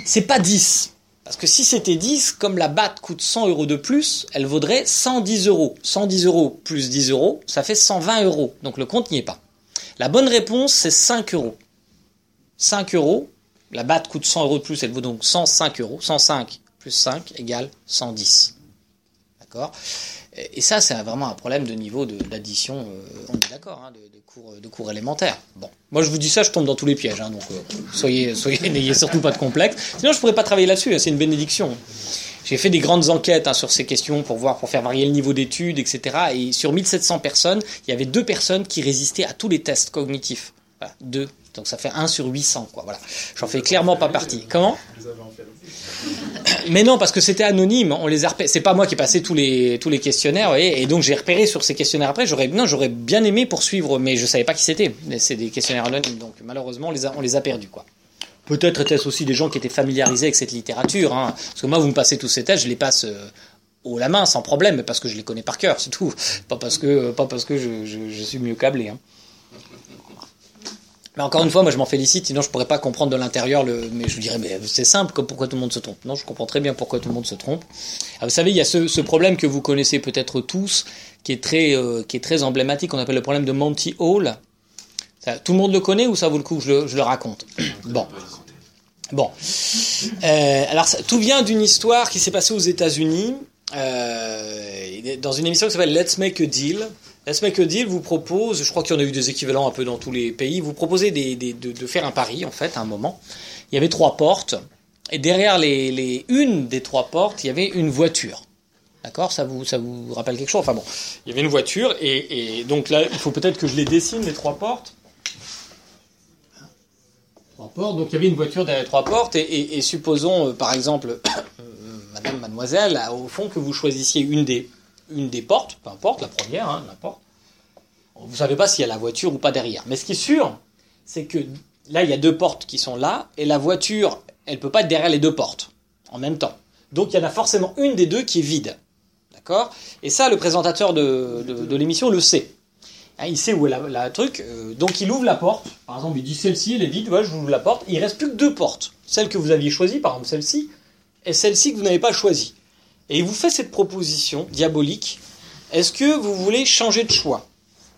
C'est pas 10. Parce que si c'était 10, comme la batte coûte 100 euros de plus, elle vaudrait 110 euros. 110 euros plus 10 euros, ça fait 120 euros. Donc le compte n'y est pas. La bonne réponse, c'est 5 euros. 5 euros, la batte coûte 100 euros de plus, elle vaut donc 105 euros. 105 plus 5 égale 110. D'accord? Et ça, c'est vraiment un problème de niveau d'addition, euh, on est d'accord, hein, de, cours, de élémentaires. Bon, moi je vous dis ça, je tombe dans tous les pièges, hein, donc euh, soyez, soyez, n'ayez surtout pas de complexe. Sinon, je pourrais pas travailler là-dessus, hein, c'est une bénédiction. J'ai fait des grandes enquêtes sur ces questions pour voir, pour faire varier le niveau d'études, etc. Et sur 1700 personnes, il y avait deux personnes qui résistaient à tous les tests cognitifs. Voilà, deux donc ça fait 1 sur 800, quoi. Voilà. J'en fais clairement pas partie. Comment Mais non, parce que c'était anonyme. On les a C'est pas moi qui ai passé tous les tous les questionnaires, et donc j'ai repéré sur ces questionnaires après. J'aurais non, j'aurais bien aimé poursuivre, mais je savais pas qui c'était. C'est des questionnaires anonymes, donc malheureusement on les a on les a perdus, quoi. Peut-être était-ce aussi des gens qui étaient familiarisés avec cette littérature, hein. parce que moi vous me passez tous ces tests, je les passe. Euh, haut la main sans problème, parce que je les connais par cœur, c'est tout. Pas parce que, pas parce que je, je- je suis mieux câblé. hein. Mais encore une fois, moi je m'en félicite, sinon je pourrais pas comprendre de l'intérieur le. Mais je vous dirais, mais c'est simple, pourquoi tout le monde se trompe. Non, je comprends très bien pourquoi tout le monde se trompe. Ah, vous savez, il y a ce, ce problème que vous connaissez peut-être tous, qui est très, euh, qui est très emblématique, on appelle le problème de Monty Hall. Ça, tout le monde le connaît ou ça vaut le coup que je le, je le raconte? Bon. Bon. Euh, alors, ça- tout vient d'une histoire qui s'est passée aux États-Unis, euh, dans une émission qui s'appelle Let's Make a Deal. Let's Make a Deal vous propose, je crois qu'il y en a eu des équivalents un peu dans tous les pays, vous proposez de, faire un pari, en fait, à un moment. Il y avait trois portes, et derrière les, une des trois portes, il y avait une voiture. D'accord? Ça vous, ça vous rappelle quelque chose? Enfin bon, il y avait une voiture, et, donc là, il faut peut-être que je les dessine, les trois portes. Trois portes, donc il y avait une voiture derrière les trois portes, et, supposons, euh, par exemple, euh, madame, mademoiselle, au fond, que vous choisissiez une des, une des portes, peu importe, la première, hein, n'importe. Vous savez pas s'il y a la voiture ou pas derrière. Mais ce qui est sûr, c'est que là, il y a deux portes qui sont là, et la voiture, elle peut pas être derrière les deux portes en même temps. Donc il y en a forcément une des deux qui est vide. D'accord? Et ça, le présentateur de, l'émission le sait. Hein, il sait où est la, la truc. euh, donc il ouvre la porte. Par exemple, il dit celle-ci, elle est vide. Voilà, je vous ouvre la porte. Il reste plus que deux portes. Celle que vous aviez choisie, par exemple celle-ci, et celle-ci que vous n'avez pas choisie. Et il vous fait cette proposition diabolique. Est-ce que vous voulez changer de choix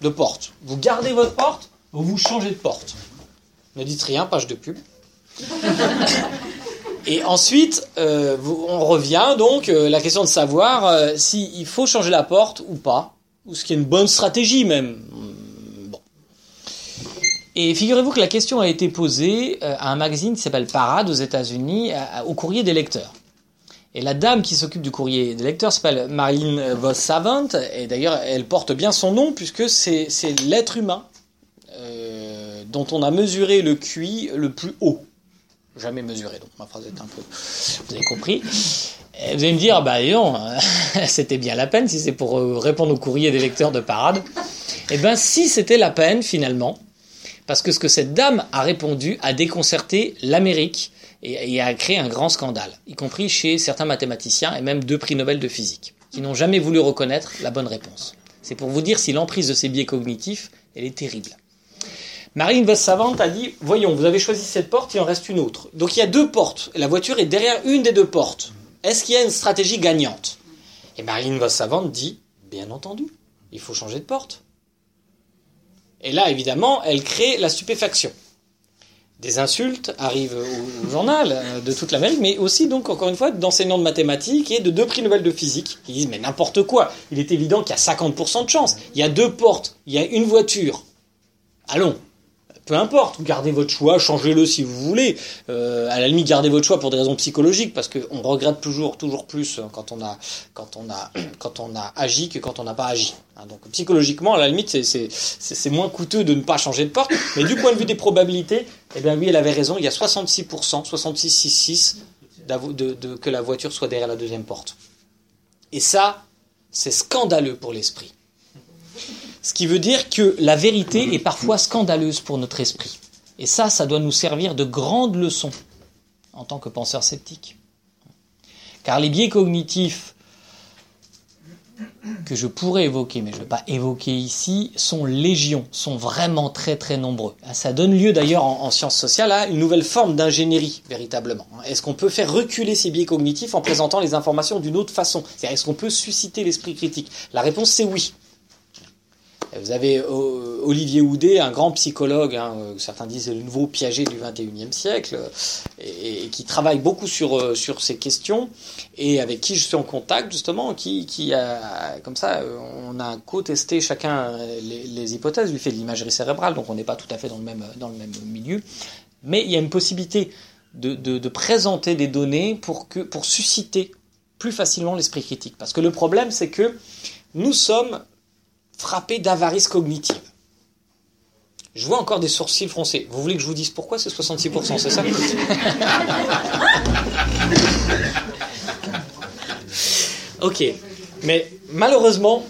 de porte? Vous gardez votre porte ou vous changez de porte? Ne dites rien, page de pub. Et ensuite, euh, on revient donc euh, la question de savoir euh, s'il faut changer la porte ou pas, ou ce qui est une bonne stratégie même. Bon. Et figurez-vous que la question a été posée euh, à un magazine qui s'appelle Parade aux États-Unis, au courrier des lecteurs. Et la dame qui s'occupe du courrier des lecteurs s'appelle Marilyn Vos Savant, et d'ailleurs elle porte bien son nom puisque c'est l'être humain euh, dont on a mesuré le QI le plus haut. Jamais mesuré, donc ma phrase est un peu. Vous avez compris Vous allez me dire, bah non, c'était bien la peine si c'est pour euh, répondre au courrier des lecteurs de parade. Eh bien, si c'était la peine finalement, parce que ce que cette dame a répondu a déconcerté l'Amérique et, a créé un grand scandale, y compris chez certains mathématiciens et même deux prix Nobel de physique, qui n'ont jamais voulu reconnaître la bonne réponse. C'est pour vous dire si l'emprise de ces biais cognitifs, elle est terrible. Marine Vos Savante a dit Voyons, vous avez choisi cette porte, il en reste une autre. Donc il y a deux portes. La voiture est derrière une des deux portes. Est-ce qu'il y a une stratégie gagnante? Et Marine Vos Savante dit Bien entendu, il faut changer de porte. Et là, évidemment, elle crée la stupéfaction. Des insultes arrivent au, journal euh, de toute l'Amérique, mais aussi, donc, encore une fois, d'enseignants de mathématiques et de deux prix Nobel de physique qui disent Mais n'importe quoi Il est évident qu'il y a 50% de chance. Il y a deux portes, il y a une voiture. Allons, peu importe, gardez votre choix, changez-le si vous voulez. Euh, à la limite, gardez votre choix pour des raisons psychologiques, parce qu'on regrette toujours, toujours plus quand on a, quand on a, quand on a agi que quand on n'a pas agi. Hein, donc psychologiquement, à la limite, c'est- moins coûteux de ne pas changer de porte. Mais du point de vue des probabilités, eh bien oui, elle avait raison. Il y a 66%, 66,6 d'avo- de, de, que la voiture soit derrière la deuxième porte. Et ça, c'est scandaleux pour l'esprit. Ce qui veut dire que la vérité est parfois scandaleuse pour notre esprit. Et ça, ça doit nous servir de grande leçon en tant que penseurs sceptiques. Car les biais cognitifs que je pourrais évoquer, mais je ne vais pas évoquer ici, sont légion, sont vraiment très très nombreux. Ça donne lieu d'ailleurs en, en sciences sociales à une nouvelle forme d'ingénierie, véritablement. Est-ce qu'on peut faire reculer ces biais cognitifs en présentant les informations d'une autre façon? Est-ce qu'on peut susciter l'esprit critique? La réponse, c'est oui. Vous avez euh, Olivier Houdet, un grand psychologue, hein, euh, certains disent le nouveau Piaget du 21e siècle, euh, et, qui travaille beaucoup sur, sur ces questions, et avec qui je suis en contact justement, qui, qui a, comme ça, on a co-testé chacun les, les hypothèses, lui fait de l'imagerie cérébrale, donc on n'est pas tout à fait dans le même, dans le même milieu, mais il y a une possibilité de, de, de présenter des données pour, que, pour susciter plus facilement l'esprit critique. Parce que le problème, c'est que nous sommes frappé d'avarice cognitive. Je vois encore des sourcils froncés. Vous voulez que je vous dise pourquoi c'est 66%, c'est ça? Ok, mais malheureusement,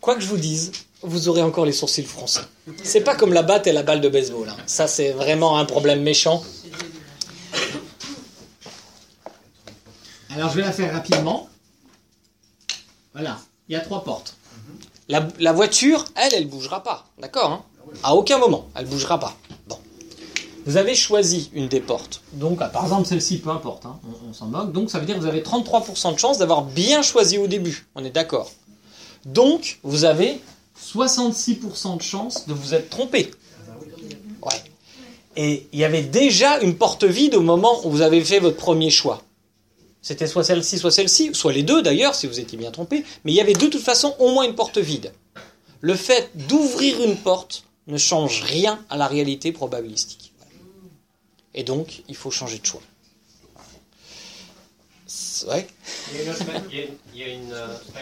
quoi que je vous dise, vous aurez encore les sourcils froncés. C'est pas comme la batte et la balle de baseball. hein. Ça, c'est vraiment un problème méchant. Alors, je vais la faire rapidement. Voilà, il y a trois portes. La, voiture, elle, elle bougera pas, d'accord hein? À aucun moment, elle bougera pas. Bon. Vous avez choisi une des portes. Donc, par exemple, celle-ci, peu importe, hein, on, on s'en moque. Donc, ça veut dire que vous avez 33% de chance d'avoir bien choisi au début. On est d'accord. Donc, vous avez 66% de chance de vous être trompé. Ouais. Et il y avait déjà une porte vide au moment où vous avez fait votre premier choix. C'était soit celle-ci, soit celle-ci, soit les deux d'ailleurs, si vous étiez bien trompé, mais il y avait de toute façon au moins une porte vide. Le fait d'ouvrir une porte ne change rien à la réalité probabilistique. Et donc, il faut changer de choix. C'est- Ouais.
Il y a une, il y a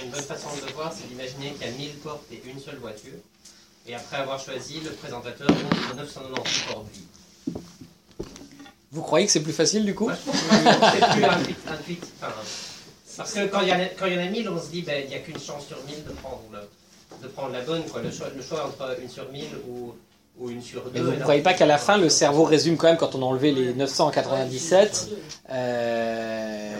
une- bonne façon de le voir, c'est d'imaginer qu'il y a 1000 portes et une seule voiture. Et après avoir choisi, le présentateur montre 998 portes vides.
Vous croyez que c'est plus facile du coup
c'est plus intuitif. enfin, parce que quand il y en a, quand il y en a 1000, on se dit ben, il n'y a qu'une chance sur 1000 de prendre, le- de prendre la bonne. Quoi. Le, choix, le choix entre une sur 1000 ou, ou une sur 2.
Mais vous ne croyez pas qu'à la fin, le cerveau résume quand même, quand on a enlevé les 997, euh,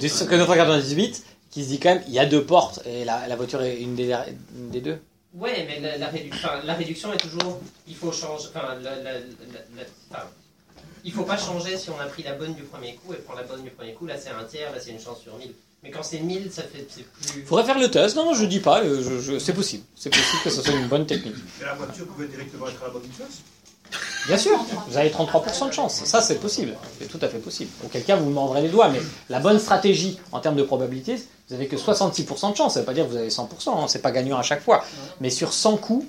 que 998, qui se dit quand même, il y a deux portes, et la, la voiture est une des, une des deux
Ouais, mais la, la, rédu- enfin, la réduction est toujours. Il faut changer. Enfin, la, il faut pas changer si on a pris la bonne du premier coup et prendre la bonne du premier coup. Là, c'est un tiers, là, c'est une chance sur 1000. Mais quand c'est 1000, ça fait. C'est plus.
faudrait faire le test, non, non, je dis pas, euh, je- je- c'est possible. C'est possible que ce soit une bonne technique.
Et la voiture pouvait directement être à la bonne place
Bien sûr, vous avez 33% de chance, ça c'est possible, c'est tout à fait possible. Auquel cas vous me mordrez les doigts, mais la bonne stratégie en termes de probabilité, vous avez que 66% de chance, ça veut pas dire que vous avez 100%, hein, c'est pas gagnant à chaque fois. Mais sur 100 coups,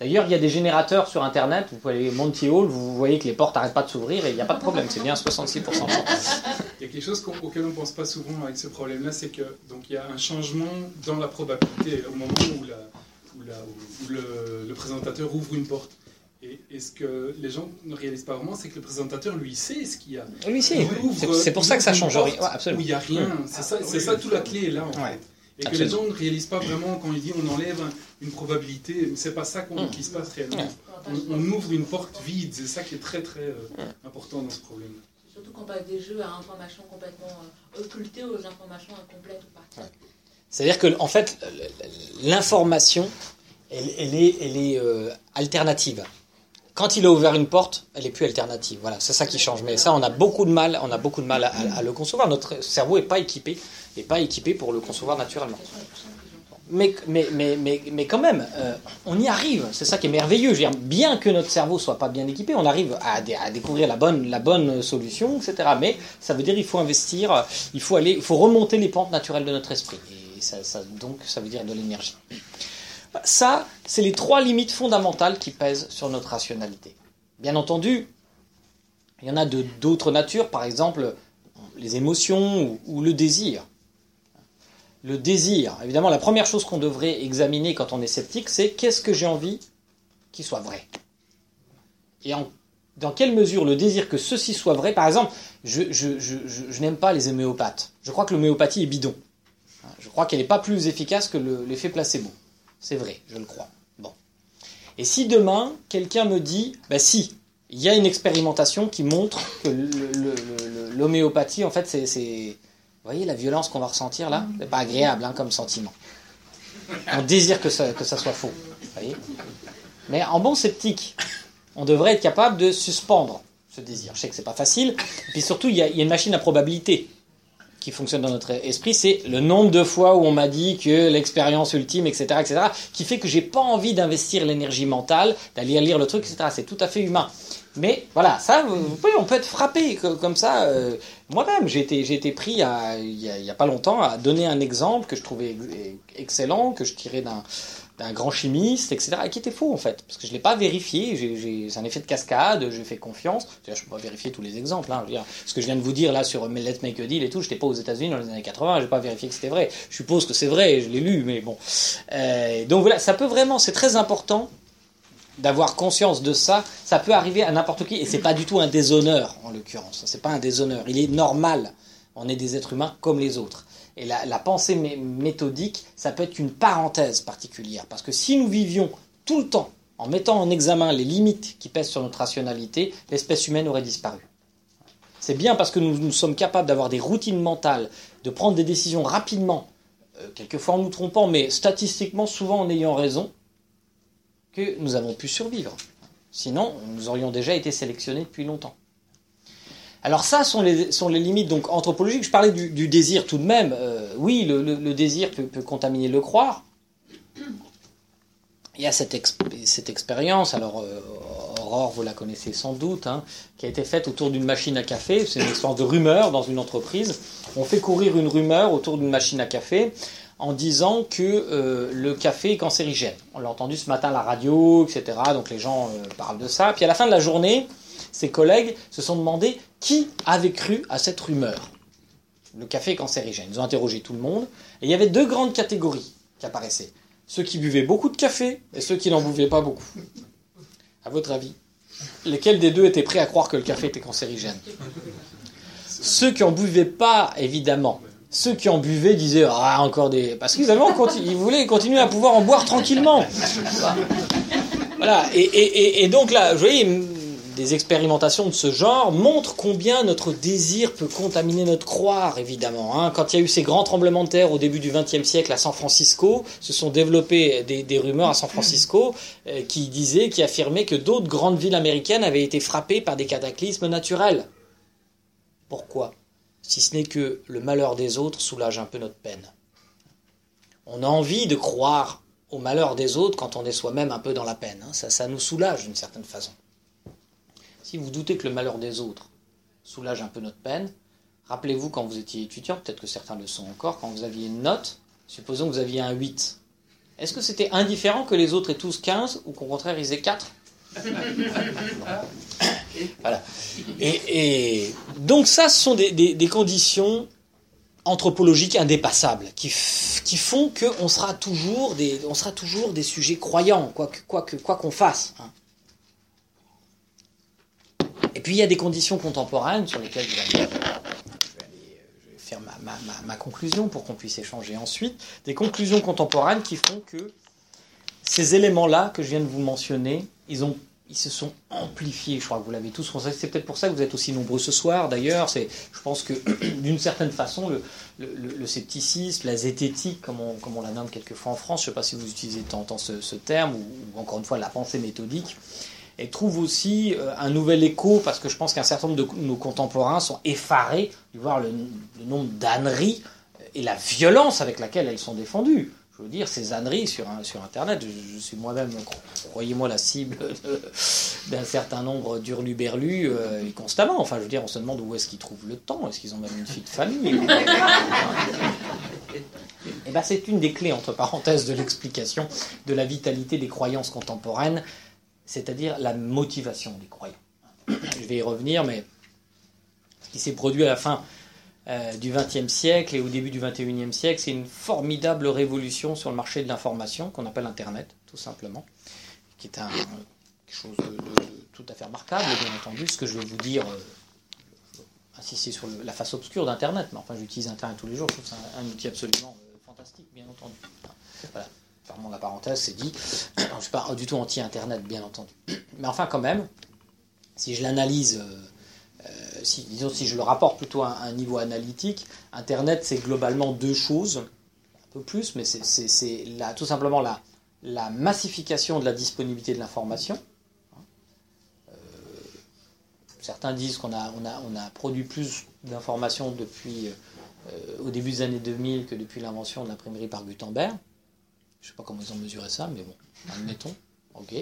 d'ailleurs il y a des générateurs sur internet, vous pouvez aller Monty Hall, vous voyez que les portes n'arrêtent pas de s'ouvrir et il n'y a pas de problème, c'est bien 66% de chance.
Il y a quelque chose qu'on- auquel on ne pense pas souvent avec ce problème-là, c'est que donc il y a un changement dans la probabilité au moment où, la- où la- où le, le présentateur ouvre une porte. Et, et ce que les gens ne réalisent pas vraiment, c'est que le présentateur, lui, sait ce qu'il y a.
Oui, si,
Il ouvre-
c'est c'est pour ça que ça change rien, Ouais, absolument.
Où il n'y a rien. C'est ça, c'est ça toute la clé est là, en fait.
Ouais.
Et que les gens ne réalisent pas vraiment quand il dit on enlève un- une probabilité. C'est pas ça qu'on-
Mm.
qui se passe réellement.
Ouais.
On, on ouvre une porte vide. C'est ça qui est très très euh, important dans ce problème.
Surtout qu'on passe des jeux à informations complètement euh, occultées aux informations incomplètes ou pas.
C'est-à-dire que, en fait, l'information, elle, elle est, elle est euh, alternative. Quand il a ouvert une porte, elle est plus alternative. Voilà, c'est ça qui change. Mais ça, on a beaucoup de mal, on a beaucoup de mal à, à- à le concevoir. Notre cerveau est pas équipé, est pas équipé pour le concevoir naturellement. Mais, mais, mais, mais, mais quand même, euh, on y arrive. C'est ça qui est merveilleux. Bien que notre cerveau soit pas bien équipé, on arrive à, dé- à découvrir la bonne, la bonne solution, etc. Mais ça veut dire qu'il faut investir, il faut aller, il faut remonter les pentes naturelles de notre esprit. Et donc, ça veut dire de l'énergie. Ça, c'est les trois limites fondamentales qui pèsent sur notre rationalité. Bien entendu, il y en a d'autres natures, par exemple les émotions ou le désir. Le désir, évidemment, la première chose qu'on devrait examiner quand on est sceptique, c'est qu'est-ce que j'ai envie qu'il soit vrai. Et dans quelle mesure le désir que ceci soit vrai, par exemple, je, n'aime pas les homéopathes. Je crois que l'homéopathie est bidon. Je crois qu'elle n'est pas plus efficace que le- l'effet placebo. C'est vrai, je le crois. Bon. Et si demain, quelqu'un me dit, bah si, il y a une expérimentation qui montre que l'homéopathie, en fait, c'est... Vous voyez la violence qu'on va ressentir là? C'est pas agréable hein, comme sentiment. On désire que ça, soit faux. Mais en bon sceptique, on devrait être capable de suspendre ce désir. Je sais que c'est pas facile. Et puis surtout, il y, a, il y a une machine à probabilité qui fonctionne dans notre esprit, c'est le nombre de fois où on m'a dit que l'expérience ultime, etc., etc., qui fait que j'ai pas envie d'investir l'énergie mentale, d'aller lire le truc, etc. C'est tout à fait humain. Mais voilà, ça, vous, pouvez, on peut être frappé co- comme ça. euh, Moi-même, j'ai été, été pris il y, a, pas longtemps à donner un exemple que je trouvais ex- excellent, que je tirais d'un grand chimiste, etc., et qui était faux en fait, parce que je l'ai pas vérifié, c'est un effet de cascade, j'ai fait confiance, je peux pas vérifier tous les exemples, hein, je ce que je viens de vous dire là sur Let's Make a Deal et tout, j'étais pas aux États-Unis dans les années 80, j'ai pas vérifié que c'était vrai, je suppose que c'est vrai, je l'ai lu, mais bon. Euh, donc voilà, ça peut vraiment, c'est très important d'avoir conscience de ça, ça peut arriver à n'importe qui, et c'est pas du tout un déshonneur en l'occurrence, c'est pas un déshonneur, il est normal, on est des êtres humains comme les autres. Et la, pensée mé- méthodique, ça peut être une parenthèse particulière, parce que si nous vivions tout le temps en mettant en examen les limites qui pèsent sur notre rationalité, l'espèce humaine aurait disparu. C'est bien parce que nous, nous sommes capables d'avoir des routines mentales, de prendre des décisions rapidement euh, quelquefois en nous trompant, mais statistiquement souvent en ayant raison, que nous avons pu survivre. Sinon, nous aurions déjà été sélectionnés depuis longtemps. Alors ça sont les, sont les limites donc anthropologiques. Je parlais du, désir tout de même. Euh, oui, le, désir peut, contaminer le croire. Il y a cette, cette expérience, alors euh, Aurore, vous la connaissez sans doute, hein, qui a été faite autour d'une machine à café. C'est une histoire de rumeur dans une entreprise. On fait courir une rumeur autour d'une machine à café en disant que euh, le café est cancérigène. On l'a entendu ce matin à la radio, etc. Donc les gens euh, parlent de ça. Puis à la fin de la journée, ses collègues se sont demandé qui avait cru à cette rumeur. Le café est cancérigène. Ils ont interrogé tout le monde. Et il y avait deux grandes catégories qui apparaissaient. Ceux qui buvaient beaucoup de café et ceux qui n'en buvaient pas beaucoup. À votre avis, lesquels des deux étaient prêts à croire que le café était cancérigène? Ceux qui en buvaient pas, évidemment. Ceux qui en buvaient disaient ah encore des parce qu'ils avaient ils voulaient continuer à pouvoir en boire tranquillement. Voilà et, et- et- donc là, vous voyez, des expérimentations de ce genre montrent combien notre désir peut contaminer notre croire, évidemment. hein. Quand il y a eu ces grands tremblements de terre au début du XXe siècle à San Francisco, se sont développées des, des rumeurs à San Francisco euh, qui disaient, qui affirmaient que d'autres grandes villes américaines avaient été frappées par des cataclysmes naturels. Pourquoi? Si ce n'est que le malheur des autres soulage un peu notre peine. On a envie de croire au malheur des autres quand on est soi-même un peu dans la peine. hein. Ça, ça nous soulage d'une certaine façon. Si vous doutez que le malheur des autres soulage un peu notre peine, rappelez-vous quand vous étiez étudiant, peut-être que certains le sont encore, quand vous aviez une note, supposons que vous aviez un 8. Est-ce que c'était indifférent que les autres aient tous 15 ou qu'au contraire ils aient 4 Voilà. Et, donc ça, ce sont des, conditions anthropologiques indépassables qui, qui font qu'on sera toujours des, on sera toujours des sujets croyants, quoi que- quoi que- quoi qu'on fasse. hein. Et puis il y a des conditions contemporaines sur lesquelles je vais faire ma- ma- ma conclusion pour qu'on puisse échanger ensuite. Des conclusions contemporaines qui font que ces éléments-là que je viens de vous mentionner, ils, ont, ils se sont amplifiés. Je crois que vous l'avez tous constaté. C'est peut-être pour ça que vous êtes aussi nombreux ce soir. D'ailleurs, c'est, je pense que d'une certaine façon, le, scepticisme, la zététique, comme on, comme on la nomme quelquefois en France, je ne sais pas si vous utilisez en temps ce, ce terme, ou, encore une fois la pensée méthodique, et trouve aussi euh, un nouvel écho, parce que je pense qu'un certain nombre de nos contemporains sont effarés de voir le, le nombre d'âneries et la violence avec laquelle elles sont défendues. Je veux dire, ces âneries sur, sur Internet, je, suis moi-même, cro- croyez-moi, la cible d'un certain nombre d'hurluberlus euh, et constamment. Enfin, je veux dire, on se demande où est-ce qu'ils trouvent le temps. Est-ce qu'ils ont même une fille de famille Et ben, c'est une des clés, entre parenthèses, de l'explication de la vitalité des croyances contemporaines, c'est-à-dire la motivation des croyants. Je vais y revenir, mais ce qui s'est produit à la fin euh, du XXe siècle et au début du XXIe siècle, c'est une formidable révolution sur le marché de l'information qu'on appelle Internet, tout simplement, qui est un, quelque chose de, tout à fait remarquable, bien entendu. Ce que je vais vous dire, euh, insister sur la face obscure d'Internet, mais enfin, j'utilise Internet tous les jours, je trouve c'est un, un outil absolument euh, fantastique, bien entendu. Voilà, fermons la parenthèse, c'est dit. Je ne suis pas du tout anti-Internet, bien entendu. Mais enfin, quand même, si je l'analyse. Euh, si, disons, si je le rapporte plutôt à un niveau analytique, Internet, c'est globalement deux choses, un peu plus, mais c'est- tout simplement la, la massification de la disponibilité de l'information. Euh, certains disent qu'on a, on a, on a produit plus d'informations depuis euh, au début des années 2000 que depuis l'invention de l'imprimerie par Gutenberg. Je ne sais pas comment ils ont mesuré ça, mais bon, admettons. Ok.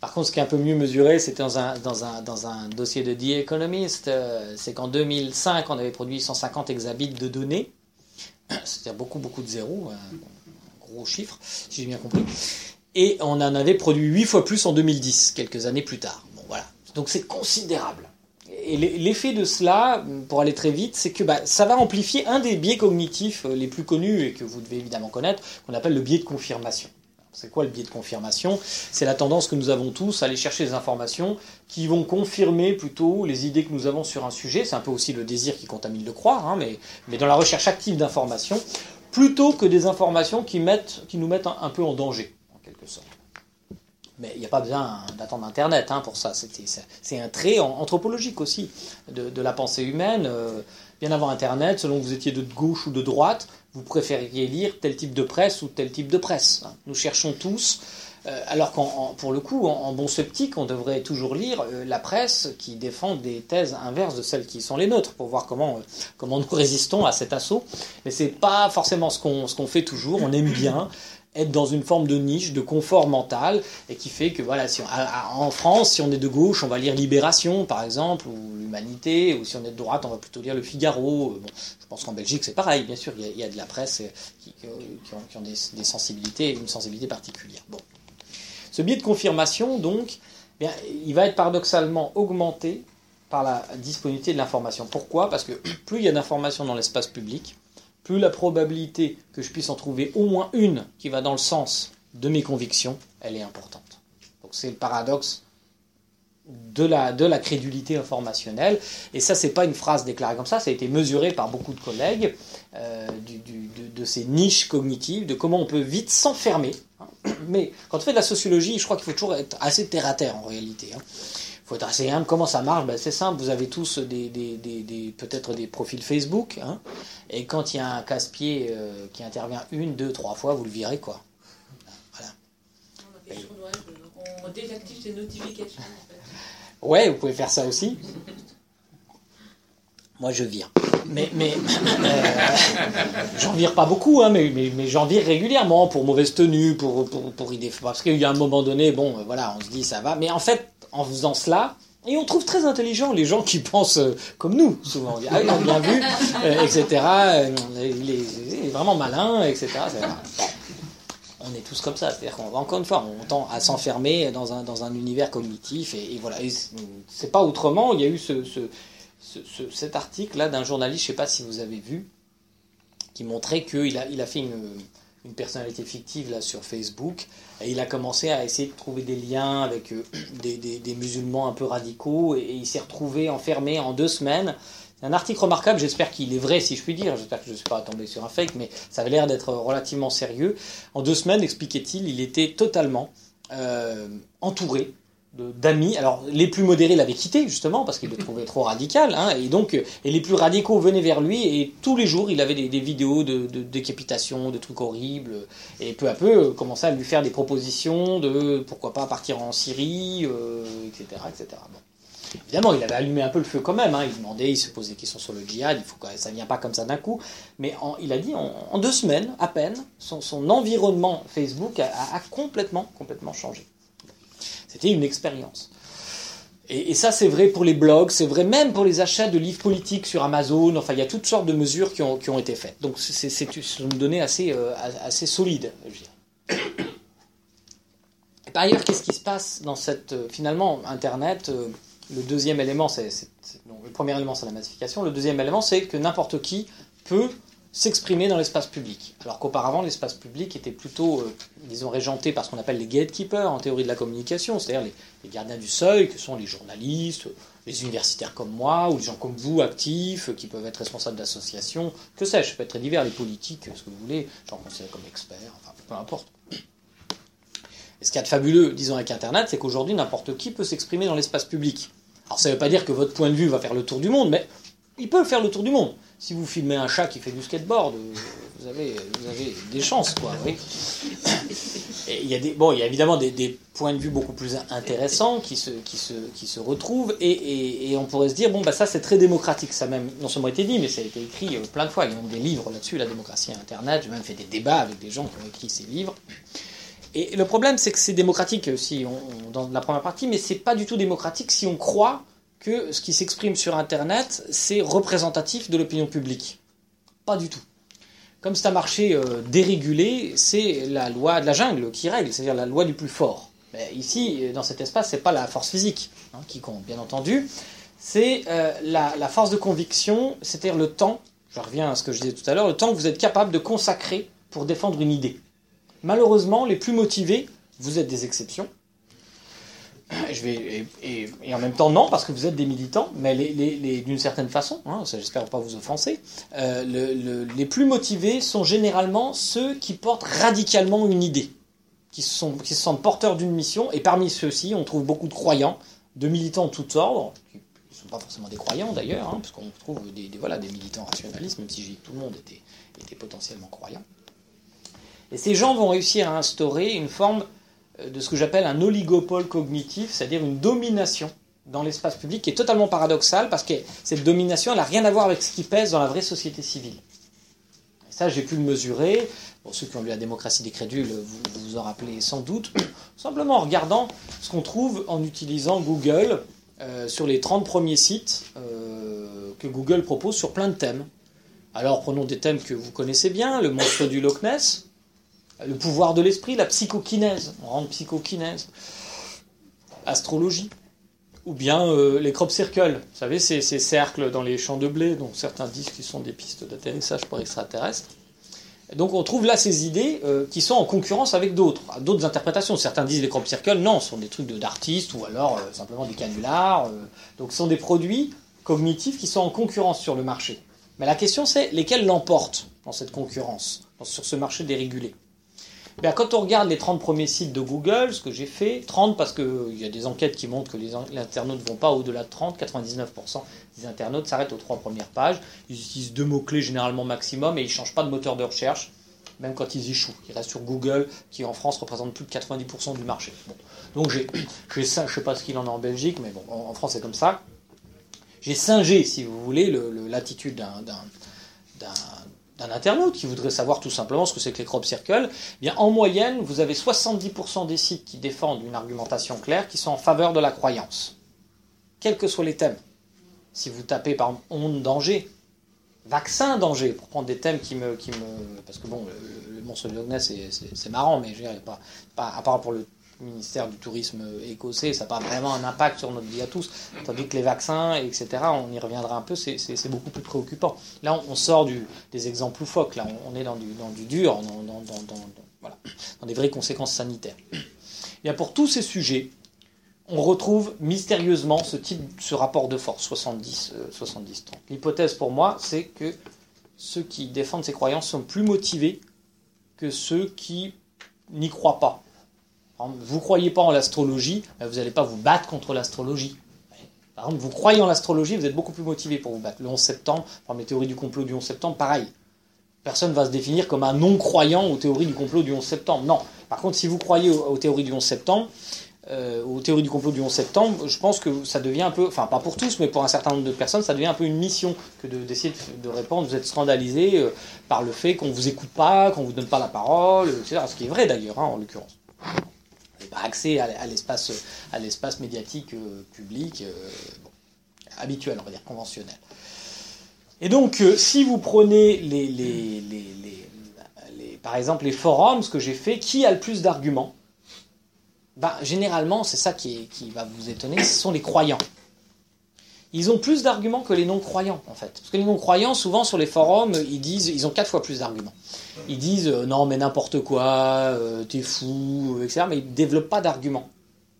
Par contre, ce qui est un peu mieux mesuré, c'était dans un, dossier de The Economist, euh, c'est qu'en 2005, on avait produit 150 exabits de données, c'est-à-dire beaucoup, beaucoup de zéros, un gros chiffre, si j'ai bien compris, et on en avait produit 8 fois plus en 2010, quelques années plus tard. Donc c'est considérable. Et l'effet de cela, pour aller très vite, c'est que bah, ça va amplifier un des biais cognitifs euh, les plus connus et que vous devez évidemment connaître, qu'on appelle le biais de confirmation. C'est quoi le biais de confirmation? C'est la tendance que nous avons tous à aller chercher des informations qui vont confirmer plutôt les idées que nous avons sur un sujet. C'est un peu aussi le désir qui contamine le croire, hein, mais, mais dans la recherche active d'informations, plutôt que des informations qui, nous mettent un, peu en danger, en quelque sorte. Mais il n'y a pas besoin d'attendre Internet hein, pour ça. C'est un trait anthropologique aussi de, de la pensée humaine. Euh, bien avant Internet, selon que vous étiez de gauche ou de droite, vous préfériez lire tel type de presse ou tel type de presse. hein. Nous cherchons tous, euh, alors qu'en en- pour le coup, en, bon sceptique, on devrait toujours lire euh, la presse qui défend des thèses inverses de celles qui sont les nôtres, pour voir comment, euh, comment nous résistons à cet assaut. Mais c'est pas forcément ce qu'on ce qu'on fait toujours. On aime bien être dans une forme de niche, de confort mental, et qui fait que voilà, en France, si on est de gauche, on va lire Libération, par exemple, ou l'Humanité, ou si on est de droite, on va plutôt lire Le Figaro. Euh, je pense qu'en Belgique, c'est pareil, bien sûr, il y, a, de la presse euh, qui, qui ont, des sensibilités, une sensibilité particulière. Bon. Ce biais de confirmation, donc, eh bien, il va être paradoxalement augmenté par la disponibilité de l'information. Pourquoi? Parce que plus il y a d'informations dans l'espace public, plus la probabilité que je puisse en trouver au moins une qui va dans le sens de mes convictions, elle est importante. Donc c'est le paradoxe de la, de la crédulité informationnelle. Et ça, c'est pas une phrase déclarée comme ça, ça a été mesuré par beaucoup de collègues euh, de, ces niches cognitives, de comment on peut vite s'enfermer. hein. Mais quand on fait de la sociologie, je crois qu'il faut toujours être assez terre à terre en réalité. hein. Faut être assez humble. Comment ça marche Ben, C'est simple, vous avez tous des, des- des- des- peut-être des profils Facebook. hein. et quand il y a un casse-pied euh, qui intervient une, deux, trois fois, vous le virez quoi. Voilà.
On désactive ses notifications. En fait.
Ouais, vous pouvez faire ça aussi. Moi, je vire. Mais, mais euh, j'en vire pas beaucoup, hein, mais, mais, mais j'en vire régulièrement pour mauvaise tenue, pour, pour, pour idée. Parce qu'il y a un moment donné, bon, voilà, on se dit ça va. Mais en fait, en faisant cela, et on trouve très intelligent les gens qui pensent euh, comme nous, souvent. On dit, ah, il a bien vu, euh, etc. euh, il, est, il est vraiment malin, etc. On est tous comme ça, c'est-à-dire qu'on encore une fois, on tend à s'enfermer dans un, dans un univers cognitif et, et voilà. Et c'est- pas autrement. Il y a eu ce, ce- ce- ce- cet article-là d'un journaliste, je sais pas si vous avez vu, qui montrait qu'il a, il a fait une, une personnalité fictive là sur Facebook il a commencé à essayer de trouver des liens avec euh, des, musulmans un peu radicaux et, il s'est retrouvé enfermé en deux semaines. C'est un article remarquable, j'espère qu'il est vrai si je puis dire, j'espère que je ne suis pas tombé sur un fake, mais ça avait l'air d'être relativement sérieux. En deux semaines, expliquait-il, il était totalement euh, entouré d'amis. Alors, les plus modérés l'avaient quitté, justement, parce qu'ils le trouvaient trop radical. hein, et donc, euh, et les plus radicaux venaient vers lui, et tous les jours, il avait des, vidéos de, de décapitation, de trucs horribles. Et peu à peu, euh, commençait à lui faire des propositions de pourquoi pas partir en Syrie, euh, etc. etc. Bon. Évidemment, il avait allumé un peu le feu quand même. hein, Il demandait, il se posait des questions sur le djihad. Il faut que ça ne vient pas comme ça d'un coup. Mais il a dit en, deux semaines, à peine, son, son environnement Facebook a complètement, complètement changé. C'était une expérience. Et, ça, c'est vrai pour les blogs, c'est vrai même pour les achats de livres politiques sur Amazon. Enfin, il y a toutes sortes de mesures qui ont, été faites. Donc, c'est une donnée assez, euh, solide, je dirais. Par ailleurs, qu'est-ce qui se passe dans cette. euh, finalement, Internet, euh, le deuxième élément, c'est. le premier élément, c'est la massification. Le deuxième élément, c'est que n'importe qui peut s'exprimer dans l'espace public. Alors qu'auparavant, l'espace public était plutôt, euh, disons, régenté par ce qu'on appelle les gatekeepers en théorie de la communication, c'est-à-dire les, gardiens du seuil, que sont les journalistes, les universitaires comme moi, ou les gens comme vous, actifs, qui peuvent être responsables d'associations, que sais-je, ça peut être très divers, les politiques, ce que vous voulez, gens considérés comme experts, enfin, peu importe. Et ce qu'il y a de fabuleux, disons, avec Internet, c'est qu'aujourd'hui, n'importe qui peut s'exprimer dans l'espace public. Alors, ça ne veut pas dire que votre point de vue va faire le tour du monde, mais il peut faire le tour du monde. Si vous filmez un chat qui fait du skateboard, euh, vous avez, des chances, quoi. oui. Il y a bon, il y a évidemment des, points de vue beaucoup plus intéressants qui se, retrouvent, et, on pourrait se dire, bon, bah ça c'est très démocratique, ça même non seulement été dit, mais ça a été écrit euh, plein de fois. Il y a des livres là-dessus, la démocratie et Internet. J'ai même fait des débats avec des gens qui ont écrit ces livres. Et le problème, c'est que c'est démocratique si on, on- dans la première partie, mais c'est pas du tout démocratique si on croit que ce qui s'exprime sur Internet, c'est représentatif de l'opinion publique. Pas du tout. Comme c'est un marché euh, dérégulé, c'est la loi de la jungle qui règle, c'est-à-dire la loi du plus fort. Mais ici, dans cet espace, c'est pas la force physique hein, qui compte, bien entendu. C'est euh, la, la force de conviction, c'est-à-dire le temps. Je reviens à ce que je disais tout à l'heure, le temps que vous êtes capable de consacrer pour défendre une idée. Malheureusement, les plus motivés, vous êtes des exceptions. Je vais, et, en même temps, non, parce que vous êtes des militants, mais d'une certaine façon, hein, j'espère pas vous offenser, euh, le- le- les plus motivés sont généralement ceux qui portent radicalement une idée, qui, sont, qui se sentent porteurs d'une mission, et parmi ceux-ci, on trouve beaucoup de croyants, de militants de tous ordres, qui ne sont pas forcément des croyants d'ailleurs, hein, parce qu'on trouve des, voilà, des militants rationalistes, même si j'ai tout le monde était, qui étaient potentiellement croyants. Et ces gens vont réussir à instaurer une forme de ce que j'appelle un oligopole cognitif, c'est-à-dire une domination dans l'espace public qui est totalement paradoxale parce que cette domination, n'a rien à voir avec ce qui pèse dans la vraie société civile. Et ça, j'ai pu le mesurer. Pour ceux qui ont lu La démocratie des crédules, vous vous en rappelez sans doute. Simplement en regardant ce qu'on trouve en utilisant Google euh, sur les 30 premiers sites euh, que Google propose sur plein de thèmes. Alors prenons des thèmes que vous connaissez bien, le monstre du Loch Ness, le pouvoir de l'esprit, la psychokinèse, on rentre psychokinèse, astrologie, ou bien euh, les crop circles, vous savez, ces, cercles dans les champs de blé, dont certains disent qu'ils sont des pistes d'atterrissage pour extraterrestres. Donc on trouve là ces idées euh, qui sont en concurrence avec d'autres, d'autres interprétations. Certains disent les crop circles, non, ce sont des trucs d'artistes ou alors euh, simplement des canulars. donc ce sont des produits cognitifs qui sont en concurrence sur le marché. Mais la question c'est lesquels l'emportent dans cette concurrence, sur ce marché dérégulé? Bien, quand on regarde les 30 premiers sites de Google, ce que j'ai fait, 30 parce qu'il y a des enquêtes qui montrent que les, in- les internautes ne vont pas au-delà de 30, 99% des internautes s'arrêtent aux trois premières pages. Ils utilisent deux mots-clés généralement maximum et ils ne changent pas de moteur de recherche, même quand ils échouent. Ils restent sur Google, qui en France représente plus de 90% du marché. Donc j'ai je ne sais pas ce qu'il en est en Belgique, mais bon, en, France c'est comme ça. J'ai singé, si vous voulez, le- le- l'attitude d'un- d'un internaute qui voudrait savoir tout simplement ce que c'est que les crop circles, eh bien, en moyenne, vous avez 70% des sites qui défendent une argumentation claire qui sont en faveur de la croyance. Quels que soient les thèmes. Si vous tapez par exemple onde danger, vaccin danger, pour prendre des thèmes qui me. Qui me parce que bon, le, monstre du Loch Ness, c'est- marrant, mais je a pas, pas, à part pour le ministère du tourisme écossais, ça n'a pas vraiment un impact sur notre vie à tous. Tandis que les vaccins, etc., on y reviendra un peu, c'est- beaucoup plus préoccupant. Là, on, sort des exemples loufoques, là, on, on est dans du, dur, dans, des vraies conséquences sanitaires. Eh Bien, pour tous ces sujets, on retrouve mystérieusement ce type, rapport de force, 70, euh, 70 30. L'hypothèse pour moi, c'est que ceux qui défendent ces croyances sont plus motivés que ceux qui n'y croient pas. Vous ne croyez pas en l'astrologie, ben, vous n'allez pas vous battre contre l'astrologie. Par exemple, vous croyez en l'astrologie, vous êtes beaucoup plus motivé pour vous battre. Le 11 septembre, par les théories du complot du 11 septembre, pareil. Personne ne va se définir comme un non-croyant aux théories du complot du 11 septembre. Non. Par contre, si vous croyez aux, théories du 11 septembre, euh, aux théories du complot du 11 septembre, je pense que ça devient un peu, enfin pas pour tous, mais pour un certain nombre de personnes, ça devient un peu une mission que de- d'essayer de, répondre. Vous êtes scandalisé euh, par le fait qu'on vous écoute pas, qu'on vous donne pas la parole, etc. Ce qui est vrai d'ailleurs, hein, en l'occurrence. N'avez pas accès à, l'espace, à l'espace médiatique euh, public euh, habituel, on va dire conventionnel. Et donc, euh, si vous prenez les, les, les, les- par exemple les forums, ce que j'ai fait, qui a le plus d'arguments ben, Généralement, c'est ça qui, qui va vous étonner, ce sont les croyants. Ils ont plus d'arguments que les non-croyants, en fait. Parce que les non-croyants, souvent sur les forums, ils disent, ils ont quatre fois plus d'arguments. Ils disent euh, non, mais n'importe quoi, euh, t'es fou, euh, etc. Mais ils ne développent pas d'arguments.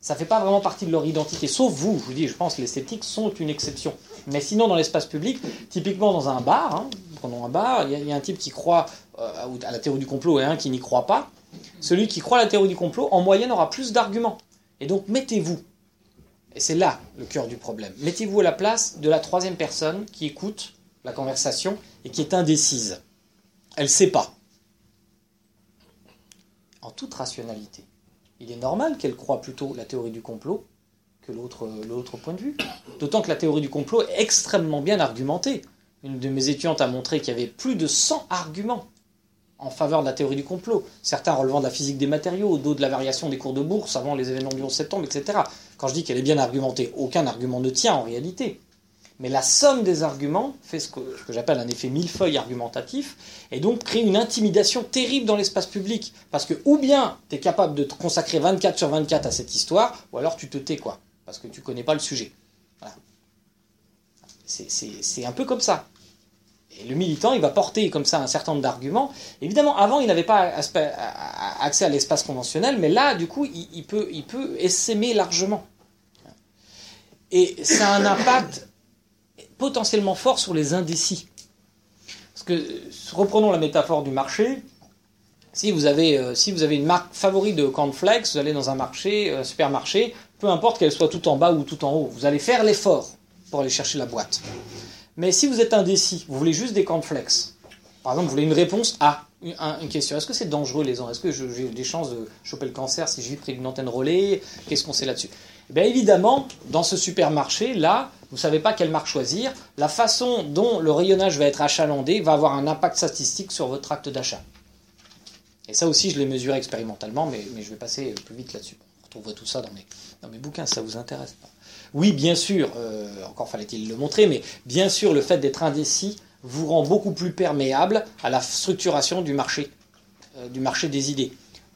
Ça fait pas vraiment partie de leur identité. Sauf vous, je vous dis, je pense que les sceptiques sont une exception. Mais sinon, dans l'espace public, typiquement dans un bar, hein, prenons un bar, il y, a- un type qui croit à la théorie du complot et un qui n'y croit pas. Celui qui croit à la théorie du complot, en moyenne, aura plus d'arguments. Et donc, mettez-vous, et c'est là le cœur du problème, mettez-vous à la place de la troisième personne qui écoute la conversation et qui est indécise. Elle ne sait pas. En toute rationalité. Il est normal qu'elle croie plutôt la théorie du complot que l'autre l'autre point de vue. D'autant que la théorie du complot est extrêmement bien argumentée. Une de mes étudiantes a montré qu'il y avait plus de 100 arguments en faveur de la théorie du complot. Certains relevant de la physique des matériaux, d'autres de la variation des cours de bourse avant les événements du 11 septembre, etc. Quand je dis qu'elle est bien argumentée, aucun argument ne tient en réalité. Mais la somme des arguments fait ce que, j'appelle un effet millefeuille argumentatif, et donc crée une intimidation terrible dans l'espace public. Parce que ou bien tu es capable de te consacrer 24 sur 24 à cette histoire, ou alors tu te tais, quoi. Parce que tu connais pas le sujet. C'est- un peu comme ça. Et le militant, il va porter comme ça un certain nombre d'arguments. Évidemment, avant, il n'avait pas accès à l'espace conventionnel, mais là, du coup, il, il peut, il peut essaimer largement. Et ça a un impact potentiellement fort sur les indécis. Parce que, euh, reprenons la métaphore du marché. Si vous avez, euh, si vous avez une marque favorite de cornflakes, vous allez dans un marché, un supermarché, peu importe qu'elle soit tout en bas ou tout en haut, vous allez faire l'effort pour aller chercher la boîte. Mais si vous êtes indécis, vous voulez juste des cornflakes, par exemple, vous voulez une réponse à une, un- une question. Est-ce que c'est dangereux les ondes Est-ce que j'ai des chances de choper le cancer si je vis près d'une antenne relais? Qu'est-ce qu'on sait là-dessus? Eh bien évidemment, dans ce supermarché, là, vous ne savez pas quelle marque choisir. La façon dont le rayonnage va être achalandé va avoir un impact statistique sur votre acte d'achat. Et ça aussi, je l'ai mesuré expérimentalement, mais, je vais passer plus vite là-dessus. On retrouvera tout ça dans mes, bouquins, ça vous intéresse. Oui, bien sûr, euh, encore fallait-il le montrer, mais bien sûr, le fait d'être indécis vous rend beaucoup plus perméable à la structuration du marché, euh, du marché des idées.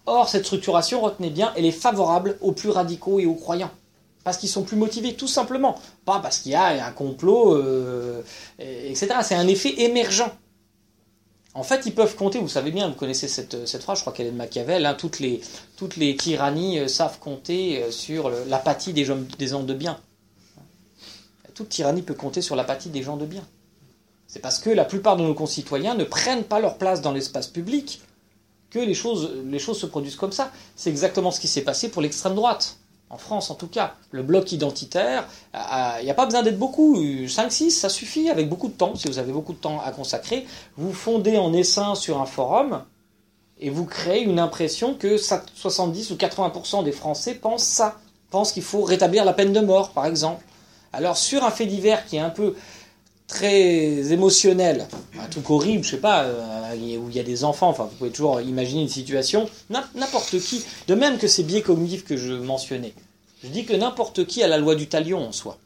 Or, cette structuration, retenez bien, elle est favorable aux plus radicaux et aux croyants. Parce qu'ils sont plus motivés, tout simplement. Pas parce qu'il y a un complot, euh, etc. C'est un effet émergent. En fait, ils peuvent compter, vous savez bien, vous connaissez cette, phrase, je crois qu'elle est de Machiavel, hein, toutes, les, tyrannies euh, savent compter euh, sur l'apathie des, gens- de bien. Toute tyrannie peut compter sur l'apathie des gens de bien. C'est parce que la plupart de nos concitoyens ne prennent pas leur place dans l'espace public que les choses se produisent comme ça. C'est exactement ce qui s'est passé pour l'extrême droite. En France, en tout cas. Le bloc identitaire, euh, il n'y a pas besoin d'être beaucoup. 5-6, ça suffit, avec beaucoup de temps. Si vous avez beaucoup de temps à consacrer, vous fondez en essaim sur un forum et vous créez une impression que ça- 70 ou 80% des Français pensent ça. Pensent qu'il faut rétablir la peine de mort, par exemple. Alors, sur un fait divers qui est un peu très émotionnel, un truc horrible, je sais pas, euh, où il y a des enfants, enfin vous pouvez toujours imaginer une situation, n'im- n'importe qui, de même que ces biais cognitifs que je mentionnais, je dis que n'importe qui a la loi du talion en soi.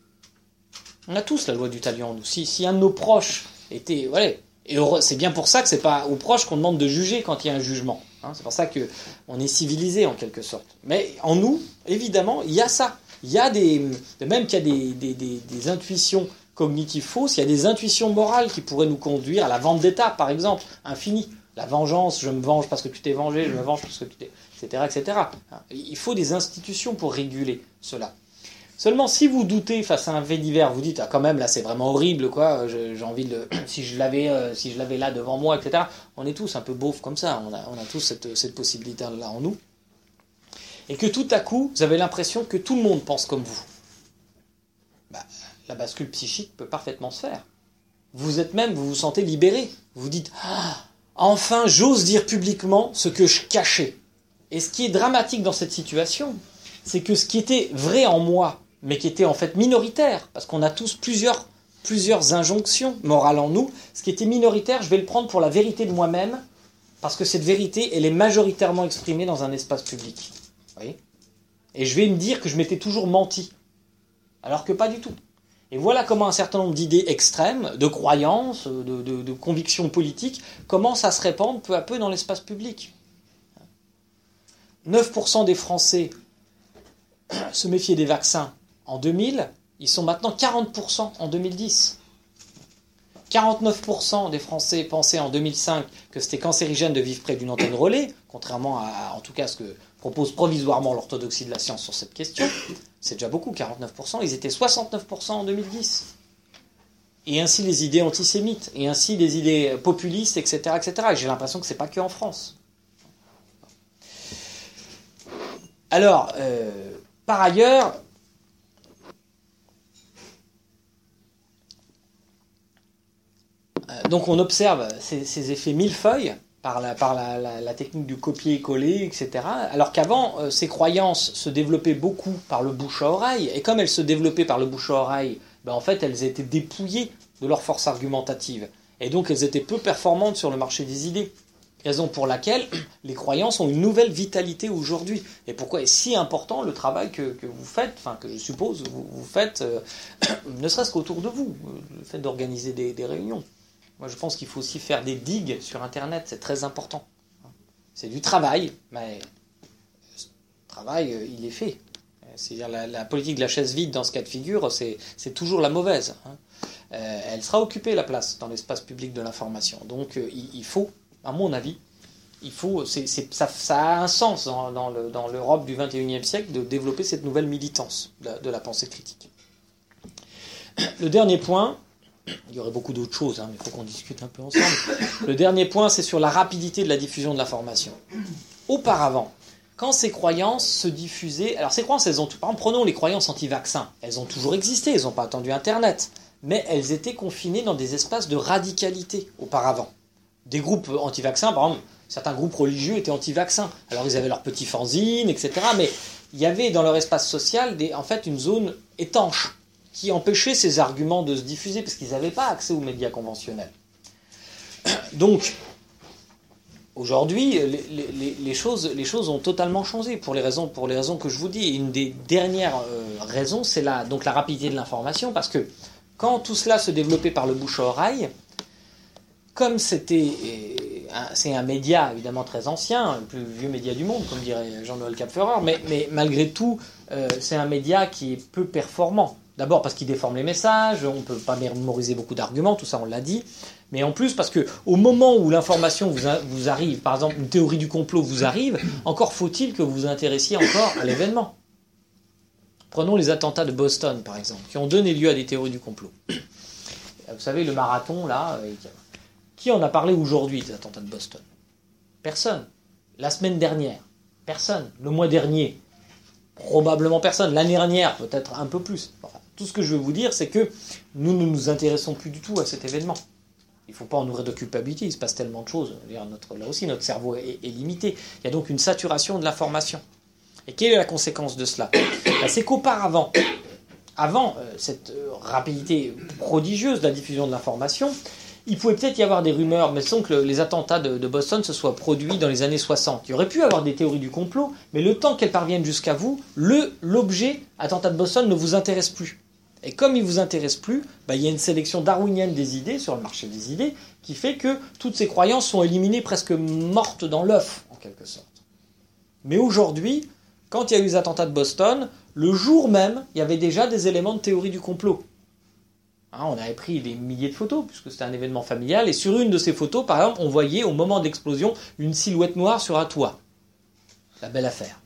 On a tous la loi du talion en nous. Si, un de nos proches était, voilà, et c'est bien pour ça que c'est pas aux proches qu'on demande de juger quand il y a un jugement. hein. c'est pour ça que on est civilisé en quelque sorte. Mais en nous, évidemment, il y a ça. Il y a des, de même qu'il y a des, des- des- intuitions cognitives fausses, il y a des intuitions morales qui pourraient nous conduire à la vendetta, par exemple, infinie. La vengeance, je me venge parce que tu t'es vengé, je me venge parce que tu t'es, etc., etc. Il faut des institutions pour réguler cela. Seulement, si vous doutez face à un fait divers, vous dites ah quand même là c'est vraiment horrible quoi, j'ai envie de si je l'avais euh, si je l'avais là devant moi etc. On est tous un peu beaufs comme ça, on a, on a tous cette, cette possibilité là en nous. Et que tout à coup vous avez l'impression que tout le monde pense comme vous. Bah, la bascule psychique peut parfaitement se faire. Vous êtes même, vous vous sentez libéré. Vous dites ah, enfin j'ose dire publiquement ce que je cachais. Et ce qui est dramatique dans cette situation, c'est que ce qui était vrai en moi, mais qui était en fait minoritaire, parce qu'on a tous plusieurs, injonctions morales en nous, ce qui était minoritaire, je vais le prendre pour la vérité de moi-même, parce que cette vérité, elle est majoritairement exprimée dans un espace public. Et je vais me dire que je m'étais toujours menti, alors que pas du tout. Et voilà comment un certain nombre d'idées extrêmes, de croyances, de convictions politiques commencent à se répandre peu à peu dans l'espace public. 9% des Français se méfiaient des vaccins en 2000, ils sont maintenant 40% en 2010. 49% des Français pensaient en 2005 que c'était cancérigène de vivre près d'une antenne relais, contrairement à, en tout cas, ce que propose provisoirement l'orthodoxie de la science sur cette question. C'est déjà beaucoup, 49%. Ils étaient 69% en 2010. Et ainsi les idées antisémites, et ainsi les idées populistes, etc. etc. Et j'ai l'impression que c'est pas que en France. Alors, euh, par ailleurs, euh, donc on observe ces, effets millefeuilles par, la, par la technique du copier-coller, etc. Alors qu'avant, euh, ces croyances se développaient beaucoup par le bouche à oreille, et comme elles se développaient par le bouche à oreille, ben, en fait, elles étaient dépouillées de leur force argumentative, et donc elles étaient peu performantes sur le marché des idées. Raison pour laquelle les croyances ont une nouvelle vitalité aujourd'hui. Et pourquoi est si important le travail que, que vous faites, enfin que je suppose vous, vous faites, euh, ne serait-ce qu'autour de vous, le fait d'organiser des, réunions. Moi je pense qu'il faut aussi faire des digues sur Internet, c'est très important. C'est du travail, mais ce travail, euh, il est fait. C'est-à-dire la, la politique de la chaise vide dans ce cas de figure, c'est toujours la mauvaise. hein. Euh, elle sera occupée la place dans l'espace public de l'information. Donc il faut, à mon avis, il faut, ça, a un sens dans, dans le- dans l'Europe du 21e siècle de développer cette nouvelle militance de la, de la pensée critique. Le dernier point, il y aurait beaucoup d'autres choses, hein, mais il faut qu'on discute un peu ensemble. Le dernier point, c'est sur la rapidité de la diffusion de l'information. Auparavant, quand ces croyances se diffusaient, alors ces croyances, elles ont, par exemple, prenons les croyances anti-vaccins, elles ont toujours existé, elles n'ont pas attendu Internet, mais elles étaient confinées dans des espaces de radicalité auparavant. Des groupes anti-vaccins, par exemple, certains groupes religieux étaient anti-vaccins. Alors ils avaient leurs petits fanzines, etc. Mais il y avait dans leur espace social en fait une zone étanche qui empêchait ces arguments de se diffuser parce qu'ils n'avaient pas accès aux médias conventionnels. Donc, aujourd'hui, les choses, les choses ont totalement changé pour les raisons, pour les raisons que je vous dis. Et une des dernières euh, raisons, c'est la, donc la rapidité de l'information parce que quand tout cela se développait par le bouche à oreille, comme c'était, euh, c'est un média évidemment très ancien, le plus vieux média du monde, comme dirait Jean-Noël Capferrer, mais, malgré tout, euh, c'est un média qui est peu performant. D'abord parce qu'il déforme les messages, on ne peut pas mémoriser beaucoup d'arguments, tout ça on l'a dit. Mais en plus parce que au moment où l'information vous, vous arrive, par exemple une théorie du complot vous arrive, encore faut-il que vous vous intéressiez encore à l'événement. Prenons les attentats de Boston par exemple, qui ont donné lieu à des théories du complot. Vous savez le marathon là, euh, qui en a parlé aujourd'hui des attentats de Boston? Personne. La semaine dernière, personne. Le mois dernier, probablement personne. L'année dernière, peut-être un peu plus. Enfin, tout ce que je veux vous dire, c'est que nous ne nous intéressons plus du tout à cet événement. Il ne faut pas en nourrir de culpabilité, il se passe tellement de choses. Là aussi, notre cerveau est, limité. Il y a donc une saturation de l'information. Et quelle est la conséquence de cela? Ben, C'est qu'auparavant, avant euh, cette euh, rapidité prodigieuse de la diffusion de l'information, il pouvait peut-être y avoir des rumeurs, mais sans que le- les attentats de, Boston se soient produits dans les années 60. Il y aurait pu avoir des théories du complot, mais le temps qu'elles parviennent jusqu'à vous, l'objet attentat de Boston ne vous intéresse plus. Et comme il vous intéresse plus, bah, il y a une sélection darwinienne des idées sur le marché des idées qui fait que toutes ces croyances sont éliminées presque mortes dans l'œuf, en quelque sorte. Mais aujourd'hui, quand il y a eu les attentats de Boston, le jour même, il y avait déjà des éléments de théorie du complot. Hein, on avait pris des milliers de photos, puisque c'était un événement familial, et sur une de ces photos, par exemple, on voyait au moment d'explosion une silhouette noire sur un toit. La belle affaire.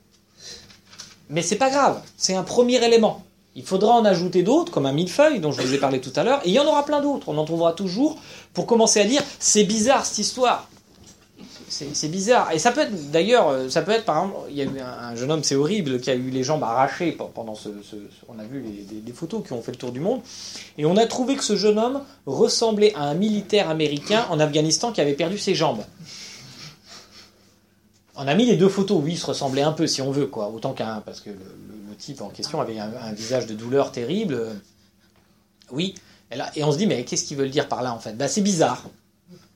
Mais c'est pas grave, c'est un premier élément. Il faudra en ajouter d'autres, comme un millefeuille dont je vous ai parlé tout à l'heure, et il y en aura plein d'autres. On en trouvera toujours pour commencer à dire c'est bizarre cette histoire. C'est bizarre. Et ça peut être, d'ailleurs, euh, ça peut être, par exemple, il y a eu un, un jeune homme, c'est horrible, qui a eu les jambes arrachées pe- pendant ce. on a vu des, photos qui ont fait le tour du monde. Et on a trouvé que ce jeune homme ressemblait à un militaire américain en Afghanistan qui avait perdu ses jambes. On a mis les deux photos, oui, ils se ressemblaient un peu si on veut, quoi, autant qu'un. Parce que le, type en question avait un, visage de douleur terrible. Oui. Et on se dit, mais qu'est-ce qu'ils veulent dire par là, en fait? Bah, C'est bizarre.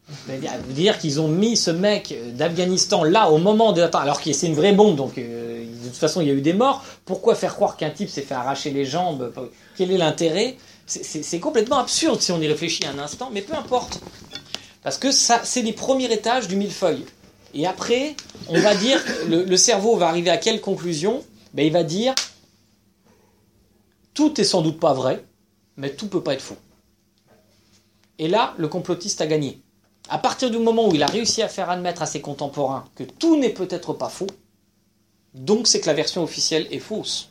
Vous dire qu'ils ont mis ce mec d'Afghanistan là au moment de l'attente, alors que c'est une vraie bombe, donc euh, de toute façon il y a eu des morts. Pourquoi faire croire qu'un type s'est fait arracher les jambes Quel est l'intérêt? C'est complètement absurde si on y réfléchit un instant, mais peu importe. Parce que ça, c'est les premiers étages du millefeuille. Et après, on va dire, le, le cerveau va arriver à quelle conclusion? Ben, Il va dire, tout est sans doute pas vrai, mais tout peut pas être faux. Et là, le complotiste a gagné. À partir du moment où il a réussi à faire admettre à ses contemporains que tout n'est peut-être pas faux, donc c'est que la version officielle est fausse,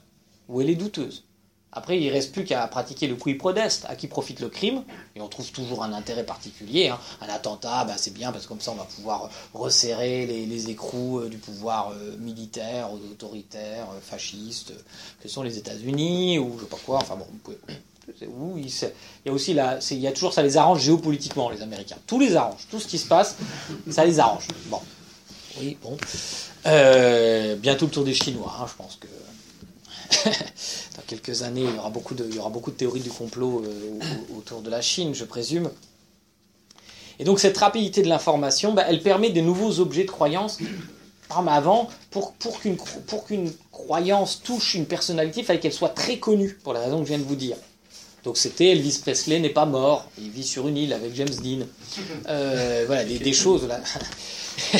ou elle est douteuse. Après, il ne reste plus qu'à pratiquer le qui prodeste, à qui profite le crime, et on trouve toujours un intérêt particulier. hein. Un attentat, bah, c'est bien, parce que comme ça, on va pouvoir resserrer les, écrous euh, du pouvoir euh, militaire, autoritaire, euh, fasciste, que sont les États-Unis, ou je sais pas quoi. Enfin bon. Il y a aussi il y a toujours ça les arrange géopolitiquement les Américains. Tout les arrange, tout ce qui se passe, ça les arrange. Bon, oui, bon. Euh, bientôt le tour des Chinois, hein, je pense que dans quelques années il y aura beaucoup de, il y aura beaucoup de théories du complot euh, au- autour de la Chine, je présume. Et donc cette rapidité de l'information, bah, elle permet des nouveaux objets de croyance. Par exemple, avant, pour, pour qu'une croyance touche une personnalité, il fallait qu'elle soit très connue, pour la raison que je viens de vous dire. Donc c'était Elvis Presley n'est pas mort, il vit sur une île avec James Dean. Euh, voilà, des, choses là.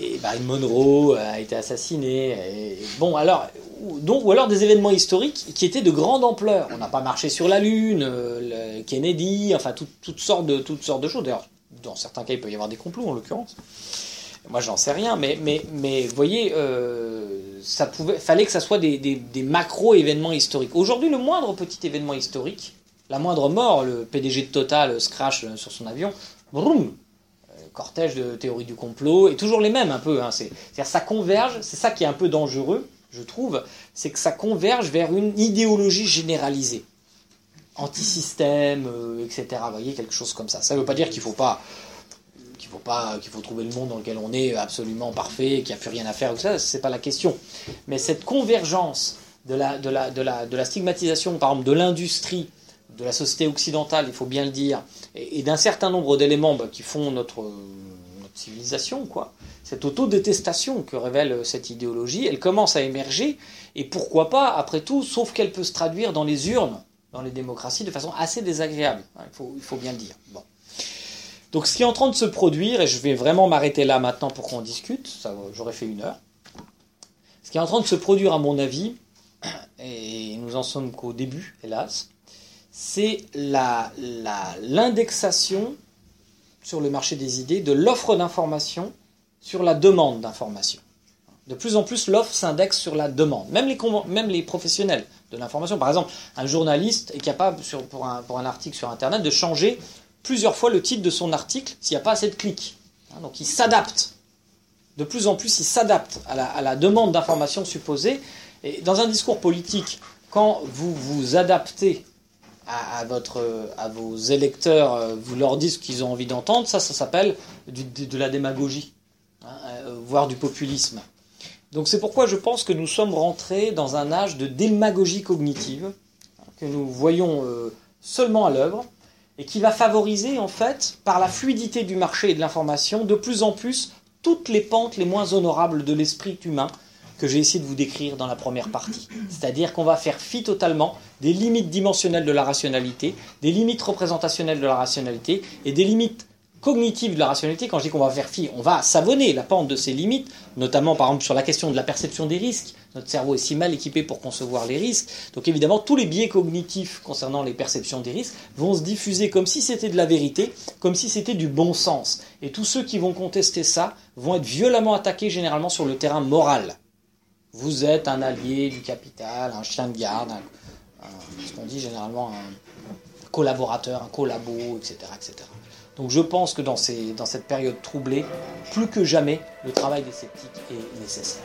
et Marilyn Monroe a été assassinée. Bon, alors, ou, donc, ou alors des événements historiques qui étaient de grande ampleur. On n'a pas marché sur la Lune, euh, Kennedy, enfin tout- toutes, sortes de, toutes sortes de choses. D'ailleurs, dans certains cas, il peut y avoir des complots en l'occurrence. Moi, j'en sais rien, mais, mais, mais vous voyez, euh, ça fallait que ça soit des, des, des macro-événements historiques. Aujourd'hui, le moindre petit événement historique, la moindre mort, le PDG de Total se crache sur son avion, broum, euh, cortège de théories du complot, et toujours les mêmes un peu. Hein, c'est, c'est-à-dire ça converge, c'est ça qui est un peu dangereux, je trouve, c'est que ça converge vers une idéologie généralisée. Anti-système, euh, etc. Vous voyez, quelque chose comme ça. Ça ne veut pas dire qu'il faut pas faut pas, qu'il faut trouver le monde dans lequel on est absolument parfait, qu'il n'y a plus rien à faire, ça, c'est pas la question. Mais cette convergence de la, stigmatisation, par exemple, de l'industrie, de la société occidentale, il faut bien le dire, et, d'un certain nombre d'éléments bah, qui font notre, civilisation, quoi. Cette autodétestation que révèle cette idéologie, elle commence à émerger, et pourquoi pas, après tout, sauf qu'elle peut se traduire dans les urnes, dans les démocraties, de façon assez désagréable. hein, il, faut, il faut bien le dire. Bon. Donc ce qui est en train de se produire, et je vais vraiment m'arrêter là maintenant pour qu'on discute, j'aurais fait une heure. Ce qui est en train de se produire, à mon avis, et nous en sommes qu'au début, hélas, c'est la- l'indexation sur le marché des idées de l'offre d'information sur la demande d'information. De plus en plus, l'offre s'indexe sur la demande. Même les, professionnels de l'information. Par exemple, un journaliste est capable, pour un article sur Internet, de changer plusieurs fois le titre de son article s'il n'y a pas assez de clics. Hein, Donc il s'adapte. De plus en plus, il s'adapte à la, demande d'information supposée. Et dans un discours politique, quand vous vous adaptez à, votre, à vos électeurs, euh, vous leur dites ce qu'ils ont envie d'entendre, ça, ça s'appelle de la démagogie, hein, euh, voire du populisme. Donc c'est pourquoi je pense que nous sommes rentrés dans un âge de démagogie cognitive, hein, que nous voyons euh, seulement à l'œuvre, et qui va favoriser en fait, par la fluidité du marché et de l'information, de plus en plus toutes les pentes les moins honorables de l'esprit humain que j'ai essayé de vous décrire dans la première partie. C'est-à-dire qu'on va faire fi totalement des limites dimensionnelles de la rationalité, des limites représentationnelles de la rationalité et des limites cognitives de la rationalité. Quand je dis qu'on va faire fi, on va savonner la pente de ces limites, notamment par exemple sur la question de la perception des risques. Notre cerveau est si mal équipé pour concevoir les risques. Donc évidemment, tous les biais cognitifs concernant les perceptions des risques vont se diffuser comme si c'était de la vérité, comme si c'était du bon sens. Et tous ceux qui vont contester ça vont être violemment attaqués généralement sur le terrain moral. Vous êtes un allié du capital, un chien de garde, ce qu'on dit généralement un collaborateur, un collabo, etc. etc. Donc je pense que dans, cette période troublée, plus que jamais, le travail des sceptiques est nécessaire.